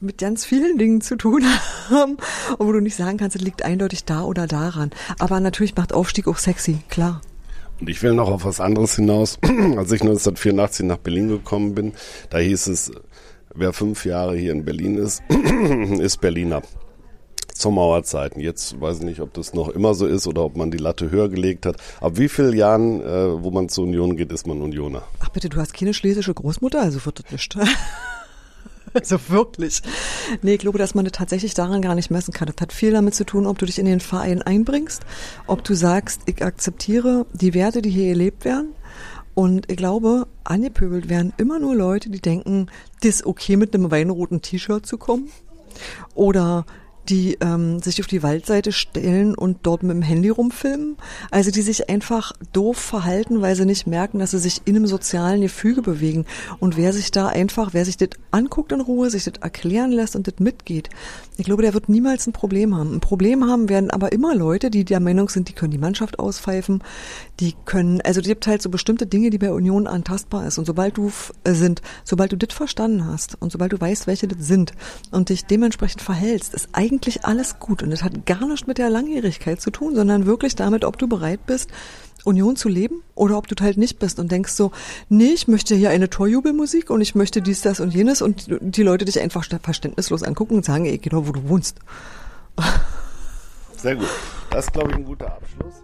Speaker 2: mit ganz vielen Dingen zu tun haben, wo du nicht sagen kannst, es liegt eindeutig da oder daran. Aber natürlich macht Aufstieg auch sexy, klar.
Speaker 1: Und ich will noch auf was anderes hinaus. Als ich 1984 nach Berlin gekommen bin, da hieß es, wer fünf Jahre hier in Berlin ist, ist Berliner. Zur Mauerzeiten. Jetzt weiß ich nicht, ob das noch immer so ist oder ob man die Latte höher gelegt hat. Ab wie vielen Jahren, äh, wo man zur Union geht, ist man Unioner?
Speaker 2: Ach bitte, du hast keine schlesische Großmutter, also wird das nicht. Also wirklich. Nee, ich glaube, dass man das tatsächlich daran gar nicht messen kann. Das hat viel damit zu tun, ob du dich in den Verein einbringst, ob du sagst, ich akzeptiere die Werte, die hier erlebt werden. Und ich glaube, angepöbelt werden immer nur Leute, die denken, das ist okay, mit einem weinroten T-Shirt zu kommen. Oder die ähm, sich auf die Waldseite stellen und dort mit dem Handy rumfilmen. Also die sich einfach doof verhalten, weil sie nicht merken, dass sie sich in einem sozialen Gefüge bewegen. Und wer sich da einfach, wer sich das anguckt in Ruhe, sich das erklären lässt und das mitgeht, ich glaube, der wird niemals ein Problem haben. Ein Problem haben werden aber immer Leute, die der Meinung sind, die können die Mannschaft auspfeifen, die können, also es gibt halt so bestimmte Dinge, die bei Union antastbar ist. Und sobald du äh, sind, sobald du das verstanden hast und sobald du weißt, welche das sind und dich dementsprechend verhältst, ist eigentlich alles gut. Und das hat gar nichts mit der Langjährigkeit zu tun, sondern wirklich damit, ob du bereit bist, Union zu leben oder ob du halt nicht bist und denkst so, nee, ich möchte hier eine Torjubelmusik und ich möchte dies, das und jenes und die Leute dich einfach verständnislos angucken und sagen, ey, genau wo du wohnst.
Speaker 1: Sehr gut. Das ist, glaube ich, ein guter Abschluss.